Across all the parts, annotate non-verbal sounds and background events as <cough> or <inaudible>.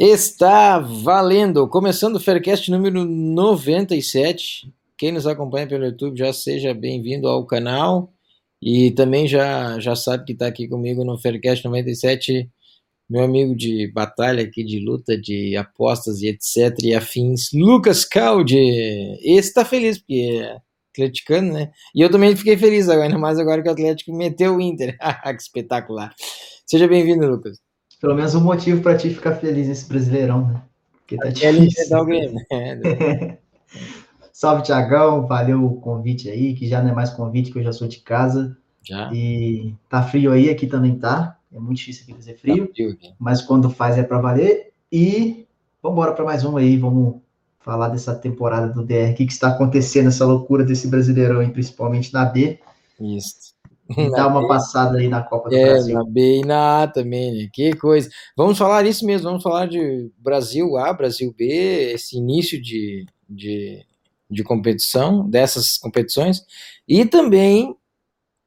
Está valendo! Começando o Faircast número 97. Quem nos acompanha pelo YouTube já seja bem-vindo ao canal e também já, já sabe que está aqui comigo no Faircast 97, meu amigo de batalha aqui, de luta, de apostas e etc. e afins, Lucas Caldi. Esse está feliz porque é atleticano, né? E eu também fiquei feliz agora, <laughs> ainda mais agora que o Atlético meteu o Inter. <laughs> que espetacular! Seja bem-vindo, Lucas. Pelo menos um motivo para ti ficar feliz nesse Brasileirão, né? Porque tá difícil. né? <laughs> Salve, Tiagão. Valeu o convite aí, que já não é mais convite, que eu já sou de casa. Já. E tá frio aí, aqui também tá. É muito difícil aqui fazer frio, tá frio mas quando faz é para valer. E vamos embora para mais um aí, vamos falar dessa temporada do DR, o que, que está acontecendo, essa loucura desse Brasileirão, aí, principalmente na B. Isso. Dá uma B. passada aí na Copa do é, Brasil. Na B e na A também, né? Que coisa. Vamos falar isso mesmo, vamos falar de Brasil A, Brasil B, esse início de, de, de competição, dessas competições, e também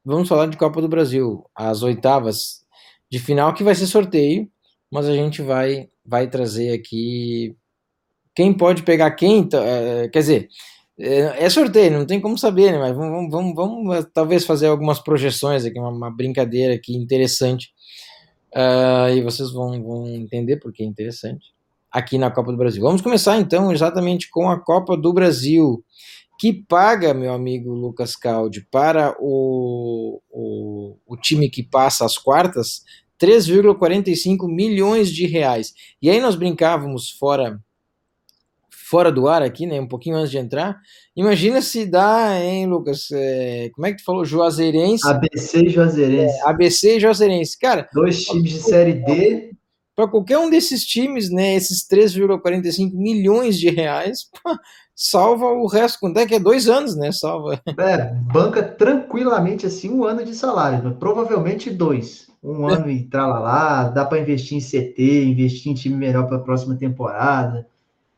vamos falar de Copa do Brasil, as oitavas de final, que vai ser sorteio, mas a gente vai, vai trazer aqui quem pode pegar quem, então, é, quer dizer, é, é, sorteio, não tem como saber, né? Mas vamos, vamos, vamos talvez fazer algumas projeções aqui, uma, uma brincadeira aqui interessante. Uh, e vocês vão, vão entender porque é interessante aqui na Copa do Brasil. Vamos começar então exatamente com a Copa do Brasil, que paga, meu amigo Lucas Caldi, para o, o, o time que passa as quartas 3,45 milhões de reais. E aí nós brincávamos fora fora do ar aqui, né? Um pouquinho antes de entrar. Imagina se dá, hein, Lucas? É, como é que tu falou? Juazeirense. ABC e Juazeirense. É, ABC e Juazeirense. Cara. Dois times de série D. Para qualquer um desses times, né? Esses 3,45 milhões de reais, <laughs> salva o resto. Quanto é que é? Dois anos, né? Salva. É, banca tranquilamente assim um ano de salário. Provavelmente dois. Um é. ano e tralalá, dá para investir em CT, investir em time melhor para a próxima temporada.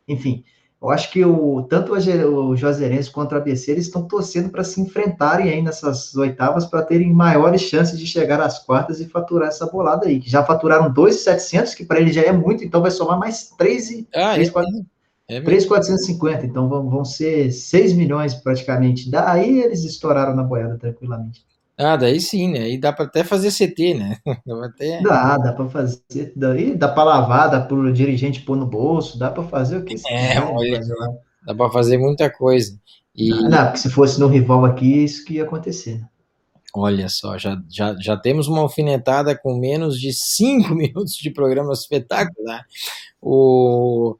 Enfim, eu acho que o, tanto o Juazeirense quanto o ABC eles estão torcendo para se enfrentarem aí nessas oitavas para terem maiores chances de chegar às quartas e faturar essa bolada aí. Já faturaram 2,700, que para eles já é muito, então vai somar mais 3 ah, 3, é, 4, é 3,450, então vão, vão ser 6 milhões praticamente. Daí eles estouraram na boiada tranquilamente. Ah, daí sim, né? E dá para até fazer CT, né? <laughs> Dá, até... dá, dá para fazer. Daí dá para lavar, dá para o dirigente pôr no bolso, dá para fazer o que É, olha, dá para fazer muita coisa. E... Não, porque se fosse no rival aqui, isso que ia acontecer. Olha só, já, já, já temos uma alfinetada com menos de cinco <laughs> minutos de programa espetacular. O,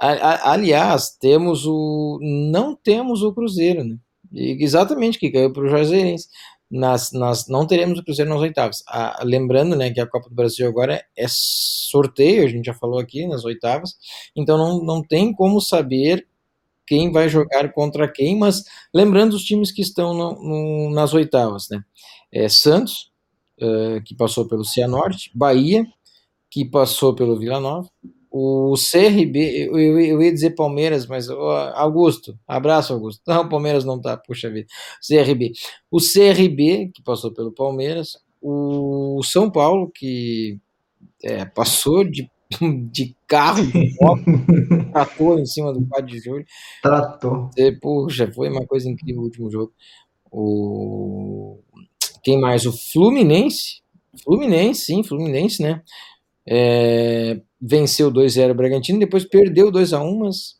a, a, aliás, temos o. Não temos o Cruzeiro, né? E exatamente, que caiu para o Juazeirense nas, nas, não teremos o Cruzeiro nas oitavas. Lembrando né, que a Copa do Brasil agora é sorteio, a gente já falou aqui nas oitavas, então não, não tem como saber quem vai jogar contra quem, mas lembrando os times que estão no, no, nas oitavas, né? É Santos, uh, que passou pelo Cianorte, Bahia, que passou pelo Vila Nova, o CRB, eu, eu, ia dizer Palmeiras, mas Augusto, abraço Augusto. Não, o Palmeiras não tá, puxa vida. CRB. O CRB, que passou pelo Palmeiras, o São Paulo, que é, passou de, <laughs> de carro, de moto, <laughs> tratou em cima do 4 de julho. Tratou. É, puxa, foi uma coisa incrível o último jogo. O... Quem mais? O Fluminense. Fluminense, sim, Fluminense, né? É, venceu 2-0 o Bragantino, depois perdeu 2x1, mas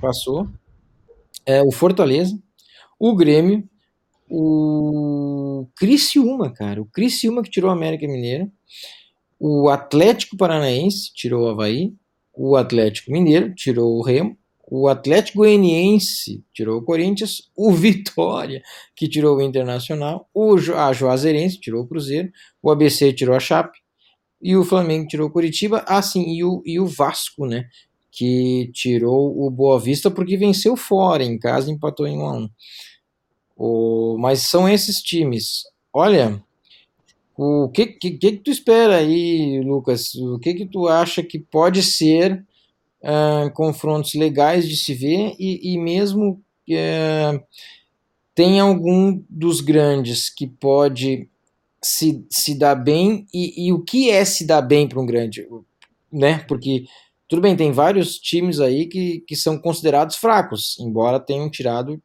passou. É, o Fortaleza, o Grêmio, o Criciúma, cara, o Criciúma que tirou o América Mineiro, o Atlético Paranaense tirou o Havaí, o Atlético Mineiro tirou o Remo, o Atlético Goianiense tirou o Corinthians, o Vitória, que tirou o Internacional, o a Juazeirense tirou o Cruzeiro, o ABC tirou a Chape, e o Flamengo tirou o Curitiba, ah sim, e o, e o Vasco, né, que tirou o Boa Vista porque venceu fora, em casa empatou em 1 a 1 o, mas são esses times. Olha, o que, que, que, tu espera aí, Lucas? O que, que tu acha que pode ser uh, confrontos legais de se ver e, e mesmo uh, tem algum dos grandes que pode se, se dar bem e, e o que é se dar bem para um grande, né? Porque tudo bem, tem vários times aí que, que são considerados fracos, embora tenham tirado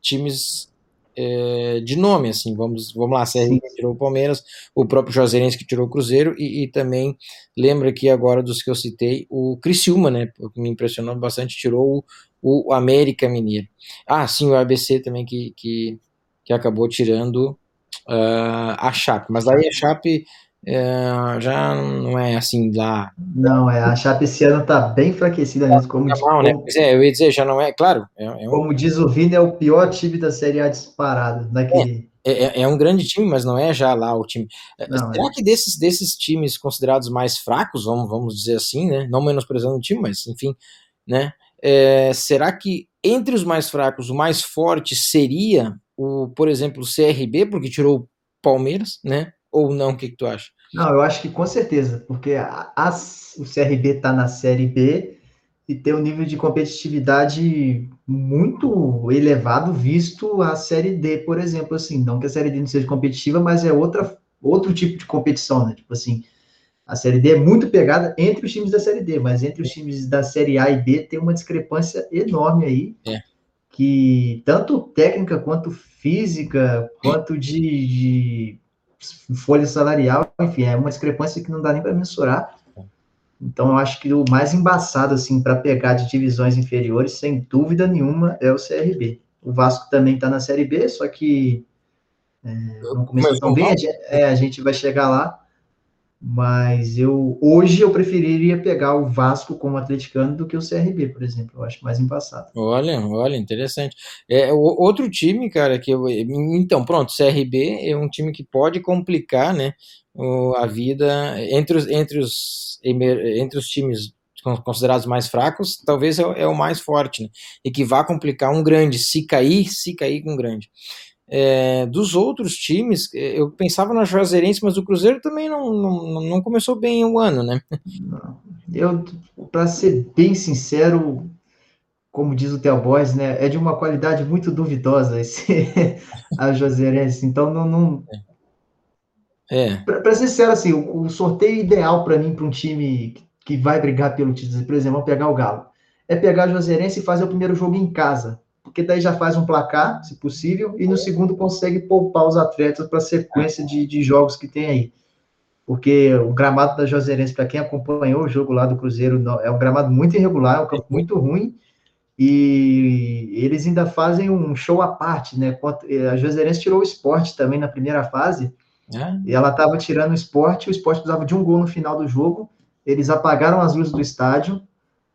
times é, de nome, assim, vamos, vamos lá, que tirou o Palmeiras, o próprio Juazeirense que tirou o Cruzeiro, e, e, também, lembra aqui agora dos que eu citei, o Criciúma, né, que me impressionou bastante, tirou o, o América Mineiro. Ah, sim, o ABC também que, que, que acabou tirando uh, a Chape, mas aí a Chape é, já não é assim lá. Não, é, a Chape esse ano tá bem enfraquecida mesmo. Como, tá mal, né? Pois é, eu ia dizer, já não é, claro. É, é um... Como diz o Vini, é o pior time da Série A disparado. Naquele... É, é, é, um grande time, mas não é já lá o time. É, não, Será que desses, desses times considerados mais fracos, vamos, vamos dizer assim, né? Não menosprezando o time, mas enfim, né? É, será que entre os mais fracos, o mais forte seria o, por exemplo, o CRB, porque tirou o Palmeiras, né? Ou não? O que, que tu acha? Não, eu acho que com certeza, porque a, a, o CRB está na Série B e tem um nível de competitividade muito elevado visto a Série D, por exemplo, assim, não que a Série D não seja competitiva, mas é outra, outro tipo de competição, né? Tipo assim, a Série D é muito pegada entre os times da Série D, mas entre os times da Série A e B tem uma discrepância enorme aí, é. Que tanto técnica quanto física, quanto de, de folha salarial, enfim, é uma discrepância que não dá nem para mensurar. Então, eu acho que o mais embaçado, assim, para pegar de divisões inferiores, sem dúvida nenhuma, é o CRB. O Vasco também está na Série B, só que é, não começou tão bem, é, a gente vai chegar lá. Mas eu hoje eu preferiria pegar o Vasco como atleticano do que o CRB, por exemplo. Eu acho mais embaçado. Olha, olha, interessante. É o, outro time, cara, que eu então pronto, CRB é um time que pode complicar, né, a vida entre os entre os entre os times considerados mais fracos, talvez é, é o mais forte, né? E que vai complicar um grande, se cair, se cair com um grande. É, dos outros times, é, eu pensava na Juazeirense, mas o Cruzeiro também não, não, não começou bem o ano, né? Eu, para ser bem sincero, como diz o Theo Boys, né, é de uma qualidade muito duvidosa esse, <laughs> a Juazeirense, então não... não... É. Para ser sincero, assim, o, o sorteio ideal para mim, para um time que vai brigar pelo título, por exemplo, vamos pegar o Galo, é pegar a Juazeirense e fazer o primeiro jogo em casa porque daí já faz um placar, se possível, e no segundo consegue poupar os atletas para a sequência de, de jogos que tem aí. Porque o gramado da Joserense, para quem acompanhou o jogo lá do Cruzeiro, é um gramado muito irregular, é um campo muito ruim, e eles ainda fazem um show à parte, né? A Joserense tirou o esporte também na primeira fase, é. e ela estava tirando o esporte, o esporte precisava de um gol no final do jogo, eles apagaram as luzes do estádio,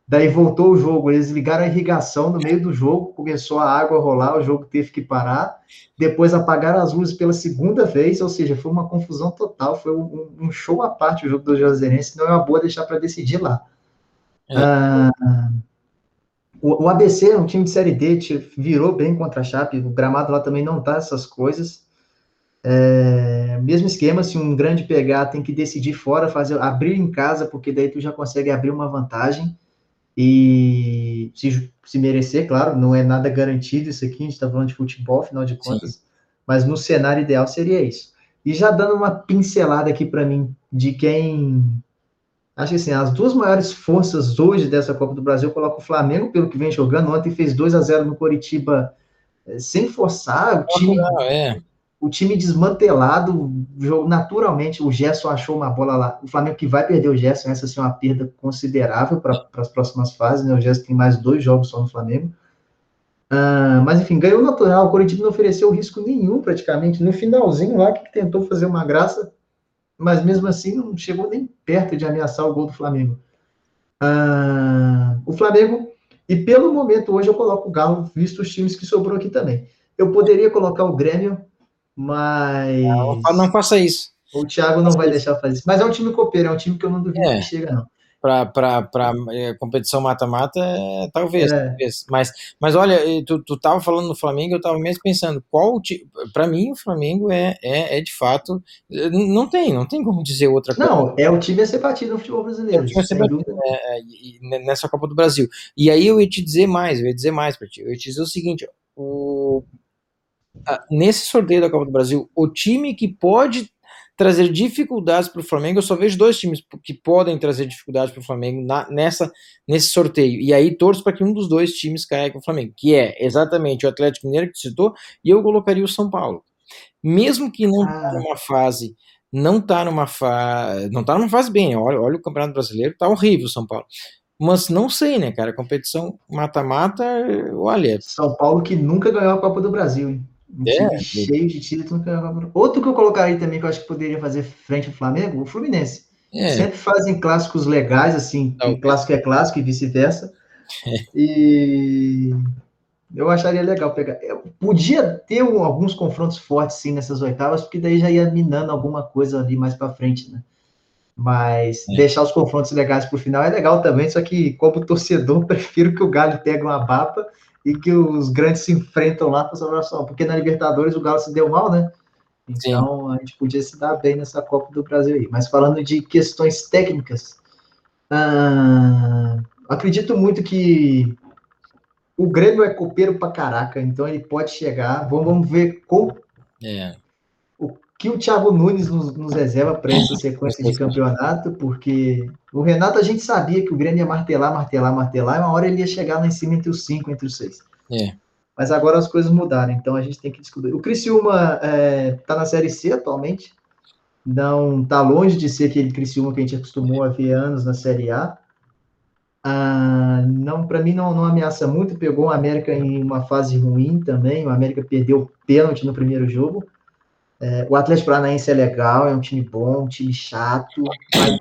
Daí voltou o jogo, eles ligaram a irrigação no meio do jogo, começou a água a rolar, o jogo teve que parar. Depois apagaram as luzes pela segunda vez, ou seja, foi uma confusão total, foi um, um show à parte o jogo do Juazeirense, não é uma boa deixar para decidir lá. É. Ah, o, o, ABC é um time de Série D, virou bem contra a Chape, o gramado lá também não tá essas coisas. É, mesmo esquema, se um grande pegar, tem que decidir fora, fazer abrir em casa, porque daí tu já consegue abrir uma vantagem. E se, se merecer, claro, não é nada garantido isso aqui, a gente está falando de futebol, afinal de contas, Sim. mas no cenário ideal seria isso. E já dando uma pincelada aqui para mim de quem. Acho que assim, as duas maiores forças hoje dessa Copa do Brasil, eu coloco o Flamengo, pelo que vem jogando. Ontem fez 2 a 0 no Coritiba eh, sem forçar. O time, não, é o time desmantelado, jogo naturalmente, o Gerson achou uma bola lá. O Flamengo que vai perder o Gerson, essa sim é uma perda considerável para as próximas fases, né? O Gerson tem mais dois jogos só no Flamengo. Uh, mas enfim, ganhou natural. O Corinthians não ofereceu risco nenhum praticamente. No finalzinho lá, que tentou fazer uma graça, mas mesmo assim não chegou nem perto de ameaçar o gol do Flamengo. Uh, o Flamengo, e pelo momento hoje eu coloco o Galo, visto os times que sobrou aqui também. Eu poderia colocar o Grêmio, mas. Não, não faça isso. O Thiago não vai deixar fazer isso. Mas é um time copeiro, é um time que eu não duvido É. que chega, não. para competição mata-mata, é, talvez, É. talvez. Mas, mas olha, tu, tu tava falando no Flamengo, eu tava mesmo pensando, qual para mim o Flamengo é, é, é de fato, eh, não tem, não tem como dizer outra coisa. Não, é o time a ser batido no futebol brasileiro. É o time a ser batido, dúvida. é, nessa Copa do Brasil. E aí eu ia te dizer mais, eu ia dizer mais para ti. Eu ia te dizer o seguinte, ó, o, nesse sorteio da Copa do Brasil, o time que pode trazer dificuldades para o Flamengo, eu só vejo dois times que podem trazer dificuldades para o Flamengo na- nessa, nesse sorteio. E aí torço para que um dos dois times caia com o Flamengo, que é exatamente o Atlético Mineiro que tu citou, e eu colocaria o São Paulo. Mesmo que não Ah. tá numa fase, não tá numa fase, não tá numa fase bem, olha, olha o Campeonato Brasileiro, tá horrível o São Paulo. Mas não sei, né, cara, competição mata-mata, olha, São Paulo que nunca ganhou a Copa do Brasil, hein? É, cheio de Brasil. Outro que eu colocaria também, que eu acho que poderia fazer frente ao Flamengo, o Fluminense. é, Sempre fazem clássicos legais, assim, Tá, ok. clássico é clássico e vice-versa. E eu acharia legal pegar. Eu podia ter um- alguns confrontos fortes, sim, nessas oitavas, porque daí já ia minando alguma coisa ali mais para frente, né? Mas É. deixar os confrontos legais pro final é legal também, só que como torcedor, <laughs> prefiro que o Galo pegue uma bapa e que os grandes se enfrentam lá para sobrar só, porque na Libertadores o Galo se deu mal, né? Então a gente podia se dar bem nessa Copa do Brasil aí. Mas falando de questões técnicas, ah, acredito muito que o Grêmio é copeiro pra caraca, então ele pode chegar. Vamos, vamos ver com é, que o Thiago Nunes nos, nos reserva para essa sequência de campeonato, porque o Renato a gente sabia que o Grêmio ia martelar, martelar, martelar, e uma hora ele ia chegar lá em cima entre os cinco, entre os seis. é. Mas agora as coisas mudaram, então a gente tem que descobrir. O Criciúma está na Série C atualmente, não está longe de ser aquele Criciúma que a gente acostumou a ver anos na Série A. Ah, não, para mim não, não ameaça muito. Pegou o América em uma fase ruim também. O América perdeu o pênalti no primeiro jogo. É, o Atlético Paranaense é legal, é um time bom, um time chato. Mas,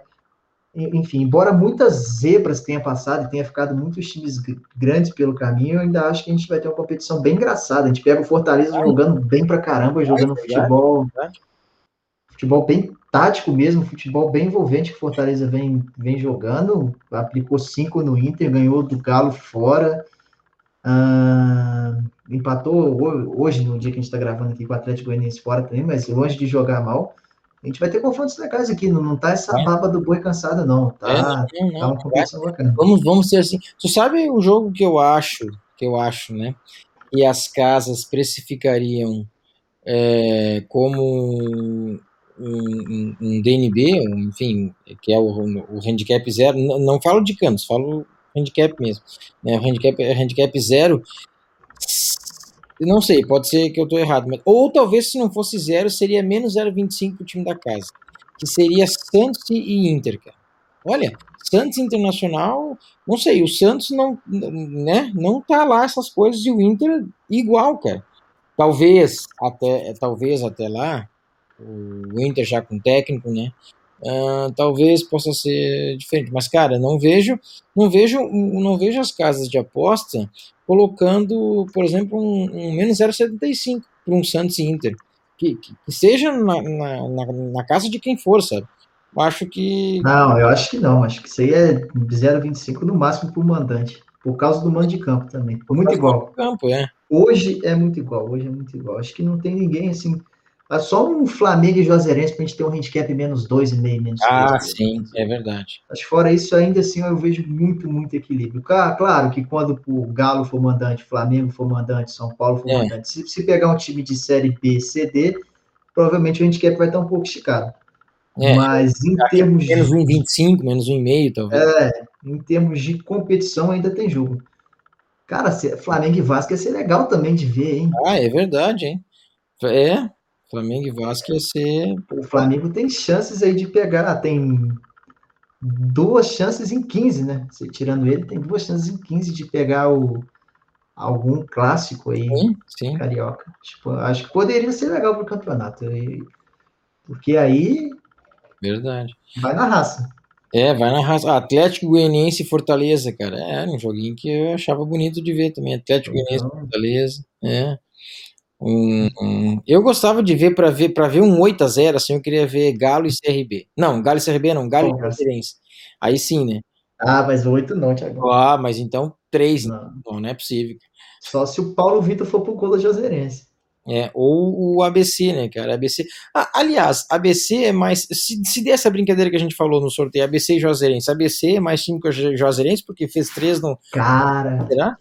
enfim, embora muitas zebras tenha passado e tenha ficado muitos times gr- grandes pelo caminho, eu ainda acho que a gente vai ter uma competição bem engraçada. A gente pega o Fortaleza jogando bem pra caramba, jogando futebol, futebol bem tático mesmo, futebol bem envolvente que o Fortaleza vem, vem jogando. Aplicou cinco no Inter, ganhou do Galo fora. Empatou ho- hoje, no dia que a gente está gravando aqui com o Atlético Goianiense fora também, mas longe de jogar mal. A gente vai ter confrontos legais aqui, não, não tá essa É. baba do boi cansada, não. Tá, É, não, não, tá uma competição bacana. Vamos, vamos ser assim. Tu sabe o jogo que eu acho, que eu acho, né? E as casas precificariam é, como um, um- um DNB, um, enfim, que é o, o handicap zero. N- Não falo de cantos, falo handicap mesmo. Né? O handicap, handicap zero. Não sei, pode ser que eu estou errado. Mas, ou talvez se não fosse zero, seria menos 0,25 para o time da casa. Que seria Santos e Inter, cara. Olha, Santos Internacional, não sei, o Santos não, né, não tá lá essas coisas e o Inter igual, cara. Talvez até, talvez até lá, o Inter já com técnico, né? Ah, talvez possa ser diferente, mas cara, não vejo, não vejo, não vejo as casas de aposta colocando, por exemplo, um, um menos 0,75 para um Santos e Inter, que, que, que seja na, na, na, casa de quem for, sabe? Acho que Não, eu acho que não. Acho que isso aí é 0,25 no máximo para o mandante. Por causa do mando de campo também. Muito igual. campo, é. Hoje é muito igual. Hoje é muito igual. Acho que não tem ninguém assim. É só um Flamengo e Juazeirense para a gente ter um handicap menos 2,5, menos Ah, sim, é verdade. Que fora isso, ainda assim, eu vejo muito, muito equilíbrio. Claro que quando o Galo for mandante, Flamengo for mandante, São Paulo for É. mandante, se, se pegar um time de Série B, C, D, provavelmente o handicap vai estar um pouco esticado. É, Mas em termos, de, menos 1,25, menos 1,5, talvez. em termos de competição, ainda tem jogo. Cara, Flamengo e Vasco ia ser legal também de ver, hein? Ah, é verdade, hein? É, Flamengo e Vasco ia ser. O Flamengo tem chances aí de pegar, tem duas chances em 15, né? Se- Tirando ele, tem duas chances em 15 de pegar o, algum clássico aí, Sim, sim. carioca. Tipo, acho que poderia ser legal pro campeonato. porque aí Verdade. vai na raça. É, vai na raça. Ah, Atlético Goianiense e Fortaleza, cara. É, um joguinho que eu achava bonito de ver também. Atlético Goianiense e Então, Fortaleza. É. Um, um- eu gostava de ver para ver para ver um 8 a 0 assim, eu queria ver Galo e CRB. Não, Galo e CRB não, Galo Bom, e. Juazeirense. Aí sim, né? Ah, mas oito não, Thiago. Ah, mas então três, Não. não, não é possível. Só se o Paulo Vitor for pro gol da Joseirense. É, ou o ABC, né, cara? ABC. Ah, aliás, ABC é mais. Se, se der essa brincadeira que a gente falou no sorteio, ABC e Juazeirense. ABC é mais time que o Ju- Juazeirense, porque fez três no. Cara, Será?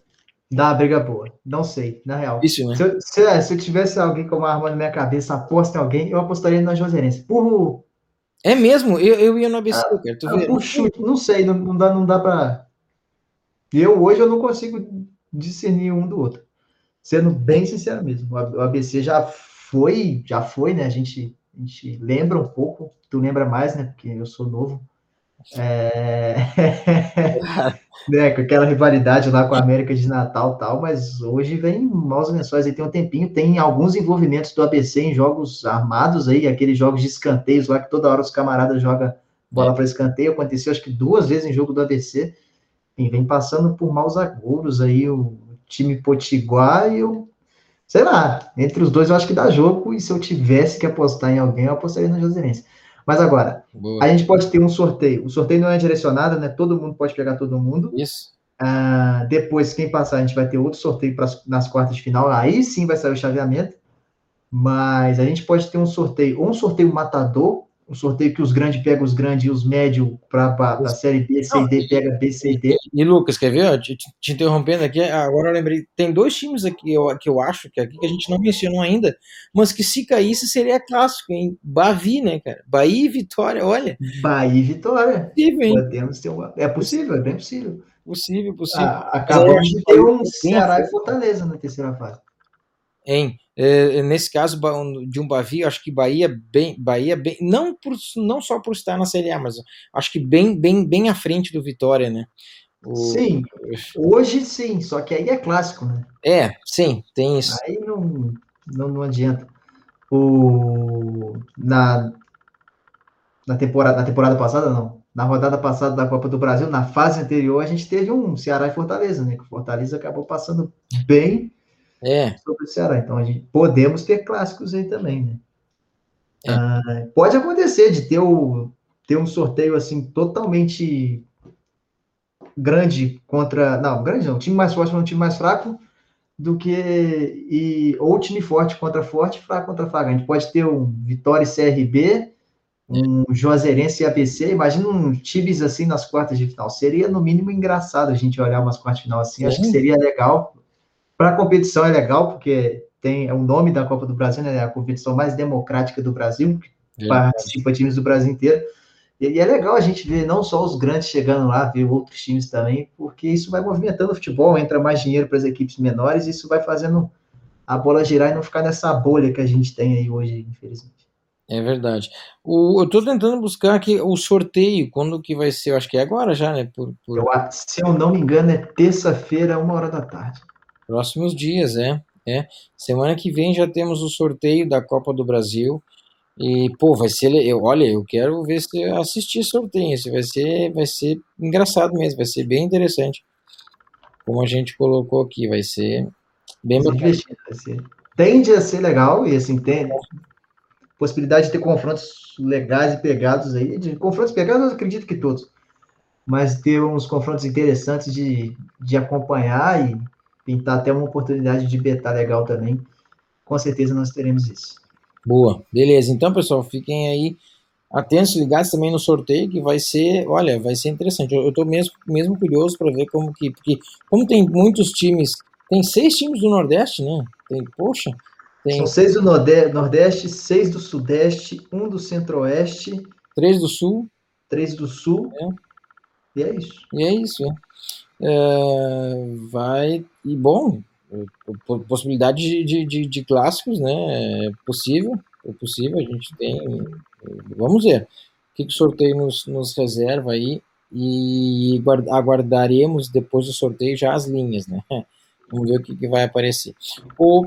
Dá uma briga boa. Não sei, na real. Isso, né? Se eu, se, é, se eu tivesse alguém com uma arma na minha cabeça, aposta em alguém, eu apostaria na Joseirense. Por, É mesmo, eu, eu ia no ABC, Ah, cara. Tu por chute, não sei, não, não dá, não dá pra. Eu hoje eu não consigo discernir um do outro. Sendo bem sincero mesmo. O ABC já foi, já foi, né? A gente, a gente lembra um pouco, tu lembra mais, né? Porque eu sou novo. É... <laughs> né, com aquela rivalidade lá com a América de Natal tal, mas hoje vem maus lençóis aí tem um tempinho, tem alguns envolvimentos do ABC em jogos armados aí, aqueles jogos de escanteios lá que toda hora os camaradas jogam bola para escanteio, aconteceu acho que duas vezes em jogo do ABC, e vem passando por maus agouros aí o time potiguar e eu, sei lá, entre os dois eu acho que dá jogo, e se eu tivesse que apostar em alguém, eu apostaria no Joseirense. Mas agora, Boa. a gente pode ter um sorteio. O sorteio não é direcionado, né? Todo mundo pode pegar todo mundo. Isso. Ah, depois, quem passar, a gente vai ter outro sorteio pras- nas quartas de final. Aí sim vai sair o chaveamento. Mas a gente pode ter um sorteio, ou um sorteio matador, um sorteio que os grandes pegam os grandes e os médios para a série B, C e D pega B, C e D. E Lucas, quer ver? Te, te- te interrompendo aqui, agora eu lembrei. Tem dois times aqui eu- que eu acho que aqui que a gente não mencionou ainda, mas que se caísse seria clássico, hein? Bavi, né, cara? Bahia e Vitória, olha. Bahia e Vitória. Possível, hein? Podemos ter uma. É possível, é bem possível. Possível, possível. Ah, acabamos de ter um Ceará e Fortaleza na terceira fase. Hein? É, nesse caso de um Bavi, acho que Bahia bem, Bahia bem, não por, não só por estar na Série A, mas acho que bem, bem, bem à frente do Vitória, né? O- Sim, hoje sim, só que aí é clássico, né? É, sim, tem isso. Aí não, não, não adianta. O, na, na, temporada, na temporada passada, não. Na rodada passada da Copa do Brasil, na fase anterior, a gente teve um Ceará e Fortaleza, né? Que o Fortaleza acabou passando bem É, sobre o Ceará. Então, a gente, podemos ter clássicos aí também, né? É. Ah, pode acontecer de ter, o, ter um sorteio assim totalmente grande contra. Não, grande não, time mais forte contra um time mais fraco do que. E, ou time forte contra forte, fraco contra fraco. A gente pode ter um Vitória e CRB, um Juazeirense e ABC. Imagina um times assim nas quartas de final. Seria, no mínimo, engraçado a gente olhar umas quartas de final assim. Acho que seria legal. Para a competição é legal, porque tem é o nome da Copa do Brasil, né? É a competição mais democrática do Brasil, É. participa times do Brasil inteiro. E, é legal a gente ver não só os grandes chegando lá, ver outros times também, porque isso vai movimentando o futebol, entra mais dinheiro para as equipes menores, e isso vai fazendo a bola girar e não ficar nessa bolha que a gente tem aí hoje, infelizmente. É verdade. O, eu tô tentando buscar aqui o sorteio, quando que vai ser? Eu acho que é agora já, né? Por, por Eu, se eu não me engano, é terça-feira, uma hora da tarde. Próximos dias, é. É. Semana que vem já temos o sorteio da Copa do Brasil. E, pô, vai ser. Eu, olha, eu quero ver se eu assistir sorteio. Esse vai ser, vai ser engraçado mesmo, vai ser bem interessante. Como a gente colocou aqui, vai ser bem Vai bacana. Tende a ser legal, e assim, tem possibilidade de ter confrontos legais e pegados aí. De confrontos pegados, eu acredito que todos. Mas ter uns confrontos interessantes de, de acompanhar e pintar até uma oportunidade de betar legal também. Com certeza nós teremos isso. Boa, beleza. Então, pessoal, fiquem aí atentos, ligados também no sorteio, que vai ser, olha, vai ser interessante. Eu, tô mesmo, mesmo curioso para ver como que, porque como tem muitos times, tem seis times do Nordeste, né? Tem, poxa, tem São seis do Norde- Nordeste, seis do Sudeste, um do Centro-Oeste, três do Sul, três do Sul. E é isso. e é isso. né? É, vai, e bom, po- possibilidade de, de, de, clássicos, né? É possível, é possível, a gente tem. Vamos ver o que, que o sorteio nos, nos reserva aí e guarda- aguardaremos depois do sorteio já as linhas, né? <laughs> Vamos ver o que, que vai aparecer. O,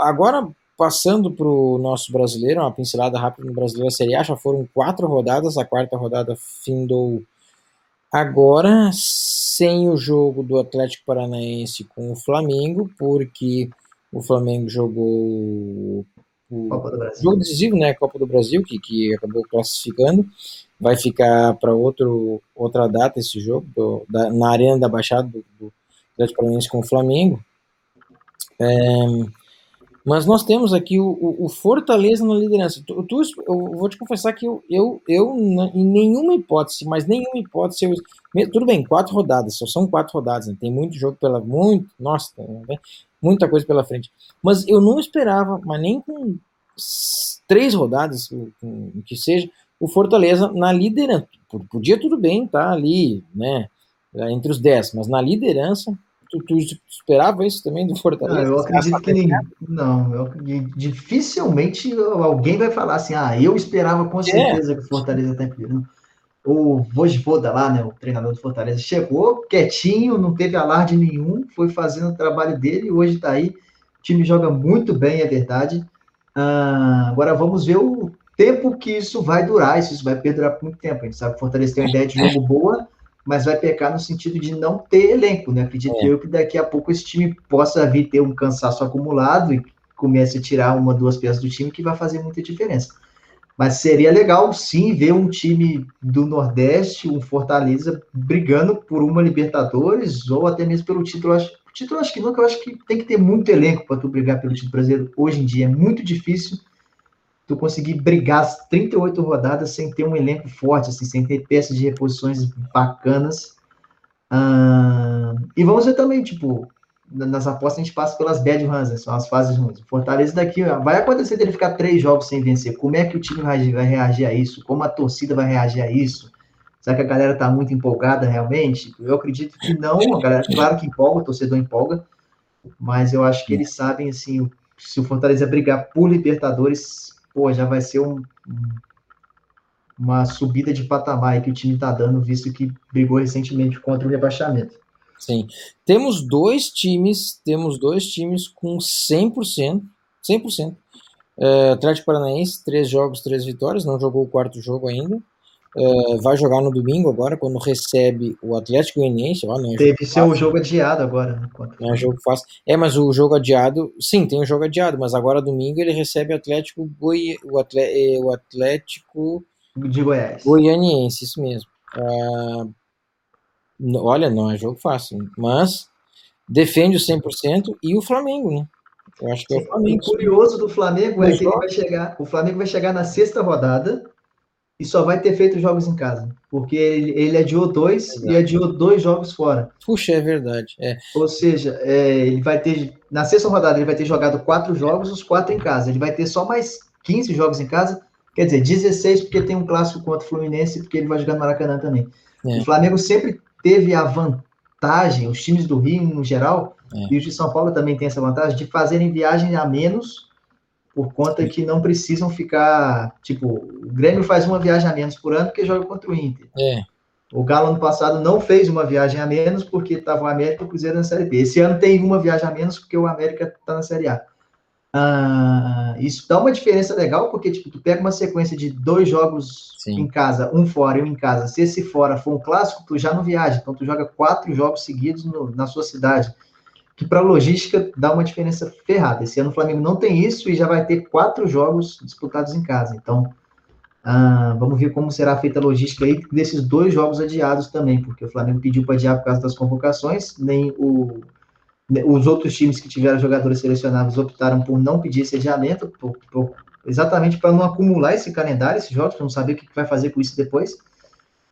agora, passando para o nosso brasileiro, uma pincelada rápida no brasileiro Série A, já foram quatro rodadas, a quarta rodada findou agora, sem o jogo do Atlético Paranaense com o Flamengo, porque O Flamengo jogou o jogo decisivo, né? Copa do Brasil, que, que acabou classificando. Vai ficar para outro outra data esse jogo do- da- na Arena da Baixada do, do Atlético Paranaense com o Flamengo. É, mas nós temos aqui o, o- Fortaleza na liderança. Tu, tu- eu vou te confessar que eu, eu, eu, em nenhuma hipótese, mas nenhuma hipótese, eu, tudo bem, quatro rodadas, só são quatro rodadas, né? tem muito jogo pela, muito, nossa, tem muita coisa pela frente. Mas eu não esperava, mas nem com três rodadas, o- que seja, o Fortaleza na liderança. Podia tudo bem estar ali, né, entre os dez, mas na liderança, tu, tu esperava isso também do Fortaleza? Ah, eu acredito que ninguém. Não, eu, dificilmente alguém vai falar assim, ah, eu esperava com certeza que o Fortaleza tá em primeiro. O Vojvoda lá, né, o treinador do Fortaleza, chegou quietinho, não teve alarde nenhum, foi fazendo o trabalho dele, hoje tá aí. O time joga muito bem, é verdade. Ah, agora vamos ver o tempo que isso vai durar, se isso vai perdurar por muito tempo. A gente sabe que o Fortaleza tem uma ideia de jogo boa, mas vai pecar no sentido de não ter elenco, né? Acredito É. eu que daqui a pouco esse time possa vir ter um cansaço acumulado e comece a tirar uma, duas peças do time que vai fazer muita diferença. Mas seria legal, sim, ver um time do Nordeste, um Fortaleza, brigando por uma Libertadores ou até mesmo pelo título. Acho, o título eu acho que nunca, eu acho que tem que ter muito elenco para tu brigar pelo título brasileiro. Hoje em dia é muito difícil tu conseguir brigar as 38 rodadas sem ter um elenco forte, assim, sem ter peças de reposições bacanas. E vamos ver também, tipo, na- nas apostas a gente passa pelas bad runs, né, são as fases ruins. O Fortaleza daqui, vai acontecer dele ficar três jogos sem vencer. Como é que o time vai, reagir a isso? Como a torcida vai reagir a isso? Será que a galera tá muito empolgada realmente? Eu acredito que não, a galera, claro que empolga, o torcedor empolga, mas eu acho que eles sabem, assim, se o Fortaleza brigar por Libertadores, pô, já vai ser um, um- uma subida de patamar que o time tá dando, visto que brigou recentemente contra o rebaixamento. Sim. Temos dois times, temos dois times com 100%, 100%. É, Atlético Paranaense, três jogos, três vitórias, não jogou o quarto jogo ainda. É, vai jogar no domingo agora, quando recebe o Atlético Goianiense. Ó, não é Teve seu jogo adiado agora, né? Não é jogo fácil. É, mas o jogo adiado, sim, tem o jogo adiado, mas agora domingo ele recebe o Atlético Goi, o, Atle, eh, o Atlético de Goiás. Goianiense, isso mesmo. Ah, olha, não é jogo fácil, mas defende o 100% e o Flamengo, né? Eu acho que é o O Flamengo. curioso do Flamengo é que ele vai chegar, o Flamengo vai chegar na sexta rodada e só vai ter feito jogos em casa, porque ele, ele adiou dois e adiou dois jogos fora. Puxa, é verdade. É, Ou seja, é, ele vai ter na sexta rodada ele vai ter jogado quatro jogos, os quatro em casa. Ele vai ter só mais 15 jogos em casa, quer dizer, 16 porque tem um clássico contra o Fluminense, porque ele vai jogar no Maracanã também. É. O Flamengo sempre teve a vantagem, os times do Rio no geral, É. e os de São Paulo também tem essa vantagem de fazerem viagem a menos por conta que não precisam ficar, tipo, o Grêmio faz uma viagem a menos por ano porque joga contra o Inter. é, O Galo ano passado não fez uma viagem a menos porque estava o América e o Cruzeiro na Série B. Esse ano tem uma viagem a menos porque o América está na Série A. Ah, isso dá uma diferença legal porque tipo, tu pega uma sequência de dois jogos Sim. em casa, um fora e um em casa. Se esse fora for um clássico, tu já não viaja. Então tu joga quatro jogos seguidos no- na sua cidade. Que para logística dá uma diferença ferrada. Esse ano o Flamengo não tem isso e já vai ter quatro jogos disputados em casa. Então ah, vamos ver como será feita a logística aí desses dois jogos adiados também, porque o Flamengo pediu para adiar por causa das convocações, nem o, ne- os outros times que tiveram jogadores selecionados optaram por não pedir esse adiamento, por- por- exatamente para não acumular esse calendário, esses jogos, para não saber o que vai fazer com isso depois.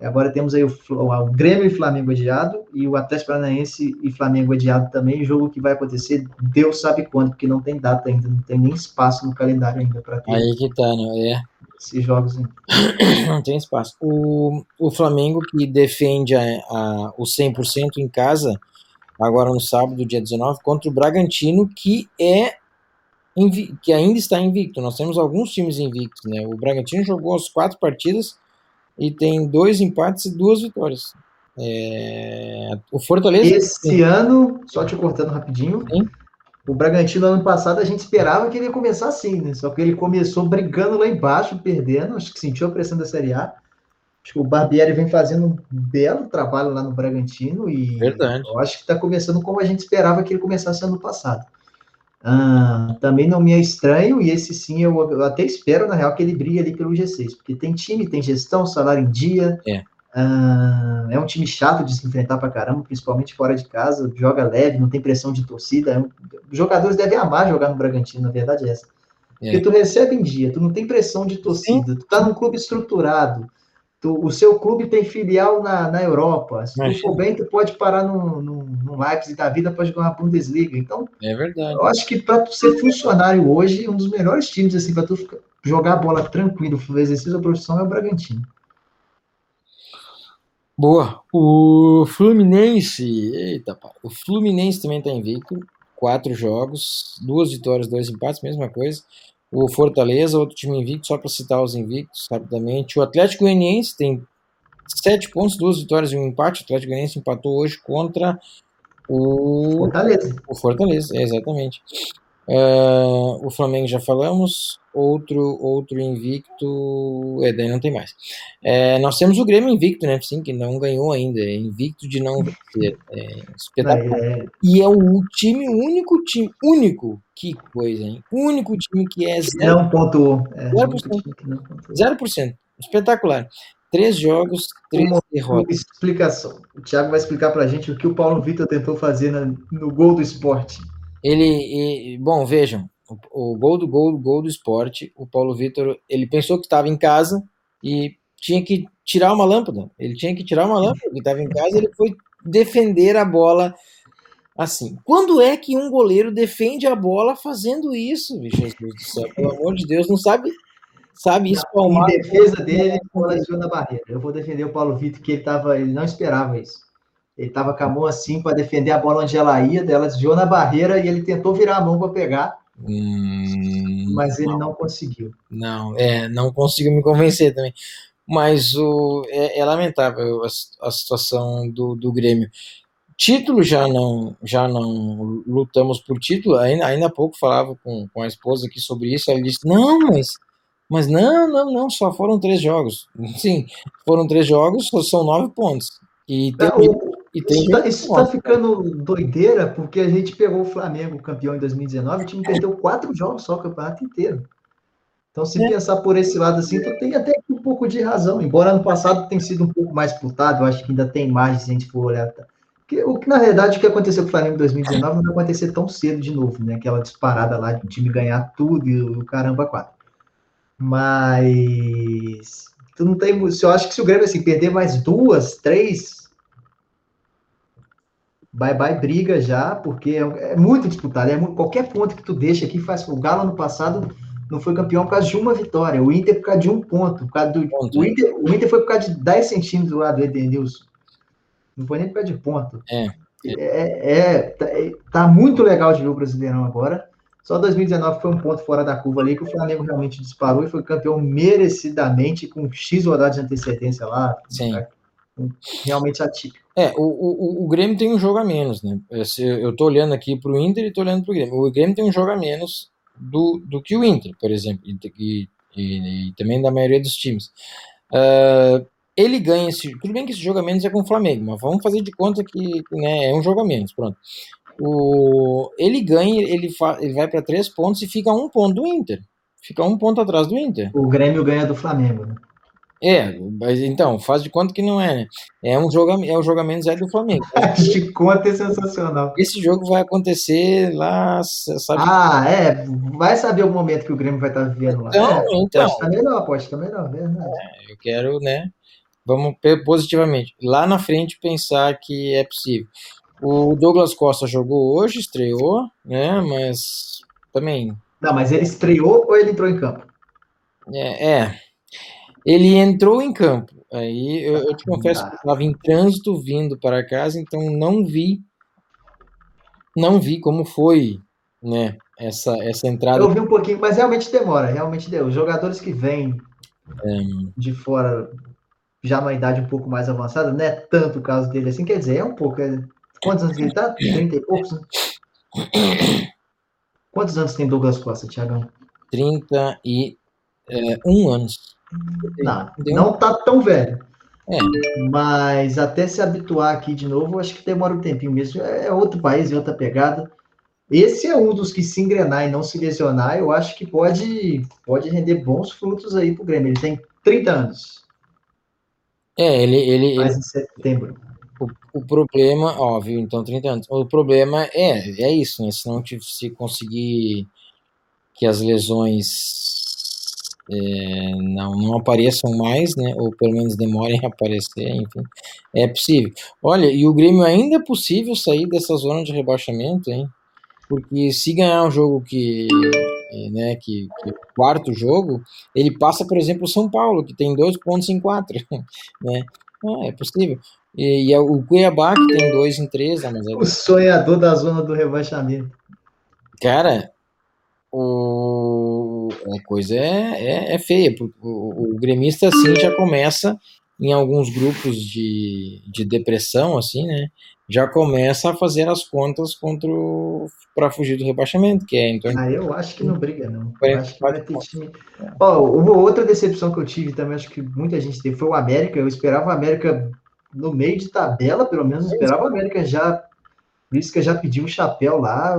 Agora temos aí o, o Grêmio e Flamengo adiado, e o Atlético Paranaense e Flamengo adiado também, jogo que vai acontecer, Deus sabe quando, porque não tem data ainda, não tem nem espaço no calendário ainda para ter aí que tá, né? É. esses jogos ainda. <coughs> Não tem espaço. O, o Flamengo que defende a, a, o 100% em casa, agora no sábado, dia 19, contra o Bragantino, que é que ainda está invicto. Nós temos alguns times invictos, né? O Bragantino jogou as quatro partidas e tem dois empates e duas vitórias. É, o Fortaleza Esse ano, só te cortando rapidinho, Sim. o Bragantino ano passado a gente esperava que ele ia começar assim, né? Só que ele começou brigando lá embaixo, perdendo, acho que sentiu a pressão da Série A. Acho que o Barbieri vem fazendo um belo trabalho lá no Bragantino e Verdade. eu acho que está começando como a gente esperava que ele começasse ano passado. Ah, também não me é estranho, e esse sim eu, eu até espero, na real, que ele brigue ali pelo G6, porque tem time, tem gestão, salário em dia. É. Ah, é um time chato de se enfrentar pra caramba, principalmente fora de casa, joga leve, não tem pressão de torcida. é um- os jogadores devem amar jogar no Bragantino, na verdade é essa. É. Porque tu recebe em dia, tu não tem pressão de torcida, tu tá num clube estruturado, tu- o seu clube tem filial na, na Europa. Se tu Imagina. for bem, tu pode parar no, no, no Leipzig da vida para jogar uma Bundesliga. Então, É verdade. eu acho que para tu ser funcionário hoje, um dos melhores times assim para tu ficar- jogar bola tranquilo, fazer exercício da profissão é o Bragantino. Boa. O Fluminense. Eita, pá. O Fluminense também está invicto. Quatro jogos, duas vitórias, dois empates, mesma coisa. O Fortaleza, outro time invicto, só para citar os invictos rapidamente. O Atlético Goianiense tem sete pontos, duas vitórias e um empate. O Atlético Goianiense empatou hoje contra o Fortaleza. o Fortaleza, é, exatamente. Ah, o Flamengo já falamos, outro outro invicto, é, daí não tem mais. É, nós temos o Grêmio invicto, né? Sim, que não ganhou ainda, é invicto de não vencer. É, espetacular. É, E é o time, o único time, único, que coisa, hein? Único time que é zero, não pontuou. É, Zero não pontuou. 0%. Espetacular. Três jogos, três Uma derrotas. explicação. O Thiago vai explicar pra gente o que o Paulo Vitor tentou fazer na- no gol do esporte. Ele, e- bom, vejam, o, o gol do gol, gol do esporte, o Paulo Vitor, ele pensou que estava em casa e tinha que tirar uma lâmpada. Ele tinha que tirar uma lâmpada, ele estava em casa, ele foi defender a bola assim. Quando é que um goleiro defende a bola fazendo isso, Jesus do céu? Pelo amor de Deus, não sabe, sabe isso Em palmar. defesa dele, ele coleciou na barreira. Eu vou defender o Paulo Vitor, que ele, tava, ele não esperava isso. Ele estava com a mão assim para defender a bola onde ela ia, dela desviou na barreira e ele tentou virar a mão para pegar, Hum, mas ele não conseguiu. Não, é, não consigo me convencer também. Mas o, é, é lamentável a, a situação do, do Grêmio. Título já não, já não lutamos por título. Ainda, ainda há pouco falava com, com a esposa aqui sobre isso. Ela disse: Não, mas, mas não, não, não, só foram três jogos. <laughs> Sim, foram três jogos, são nove pontos. E tem, Não, o- e tem Isso tá, isso tá ficando doideira, porque a gente pegou o Flamengo campeão em 2019, o time perdeu quatro jogos só o campeonato inteiro. Então, se É. pensar por esse lado assim, tu tem até um pouco de razão. Embora ano passado tenha sido um pouco mais disputado, eu acho que ainda tem margem se a gente for olhar. tá? Porque, o que, na verdade, o que aconteceu com o Flamengo em 2019 não vai acontecer tão cedo de novo, né? Aquela disparada lá de o time ganhar tudo e o caramba quatro. Mas tu não tem. Se eu acho que se o Grêmio assim, perder mais duas, três, bye bye briga já, porque é, é muito disputado. É mu- qualquer ponto que tu deixa aqui faz. O Galo ano passado não foi campeão por causa de uma vitória, o Inter por causa de um ponto. Por causa do, Ponto, o, é. Inter, o Inter foi por causa de 10 centímetros lá do Edenilson. Não foi nem por causa de ponto. É. É, é, tá, é- tá muito legal de ver o Brasileirão agora. Só 2019 foi um ponto fora da curva ali que o Flamengo realmente disparou e foi campeão merecidamente com X rodadas de antecedência lá. Sim. Realmente atípico. É, o, o, o Grêmio tem um jogo a menos, né? Eu tô olhando aqui pro Inter e tô olhando pro Grêmio. O Grêmio tem um jogo a menos do, do que o Inter, por exemplo, e, e- e- também da maioria dos times. Ah, ele ganha esse. Tudo bem que esse jogo a menos é com o Flamengo, mas vamos fazer de conta que né, é um jogo a menos, pronto. O, ele ganha, ele, fa, ele vai para três pontos e fica um ponto do Inter. Fica um ponto atrás do Inter. O Grêmio ganha do Flamengo, né? É, mas então, faz de conta que não é, né? É um jogo, é o jogo a menos é do Flamengo. <laughs> De conta é sensacional. Esse jogo vai acontecer lá, sabe? Ah, é. Vai saber o momento que o Grêmio vai estar vivendo lá. Então, é, então. Pode estar melhor, pode estar melhor, verdade. eu quero, né? Vamos positivamente. Lá na frente pensar que é possível. O Douglas Costa jogou hoje, estreou, né? Mas também Não, mas ele estreou ou ele entrou em campo? é, é. Ele entrou em campo. Aí eu, eu te confesso que estava em trânsito vindo para casa, então não vi, não vi como foi, né? Essa essa entrada. Eu vi um pouquinho, mas realmente demora, realmente deu. Os jogadores que vêm de fora, já numa idade um pouco mais avançada, não é tanto o caso dele assim, quer dizer, é um pouco. é- Quantos anos ele tá? 30 e poucos, né? Quantos anos tem Douglas Costa, Tiagão? 31 anos. Não, não tá tão velho. É. Mas até se habituar aqui de novo, acho que demora um tempinho mesmo. É outro país, é outra pegada. esse é um dos que se engrenar e não se lesionar, eu acho que pode, pode render bons frutos aí pro Grêmio. Ele tem 30 anos. É, ele. ele, Mais ele em setembro. o, o problema, óbvio, então 30 anos. O problema é, é isso, né? Se não se conseguir que as lesões é, não, não apareçam mais, né? Ou pelo menos demorem <laughs> a aparecer, enfim, é possível. Olha, e o Grêmio ainda é possível sair dessa zona de rebaixamento, hein? Porque se ganhar um jogo que, eh, né, que, que o quarto jogo, ele passa, por exemplo, o São Paulo, que tem dois pontos em quatro, <laughs> né? Ah, é possível. E, e é o Cuiabá, que tem dois em três, mas é- O sonhador da zona do rebaixamento. Cara, o, a coisa é, é, é feia, porque o, o gremista assim já começa em alguns grupos de, de depressão, assim, né? Já começa a fazer as contas contra para fugir do rebaixamento, que é torno Ah, eu acho que não briga, não. Eu acho que vai ter time. Ó, uma outra decepção que eu tive também, acho que muita gente teve, foi o América. Eu esperava o América no meio de tabela, pelo menos eu esperava o América já. Por isso que eu já pedi um chapéu lá.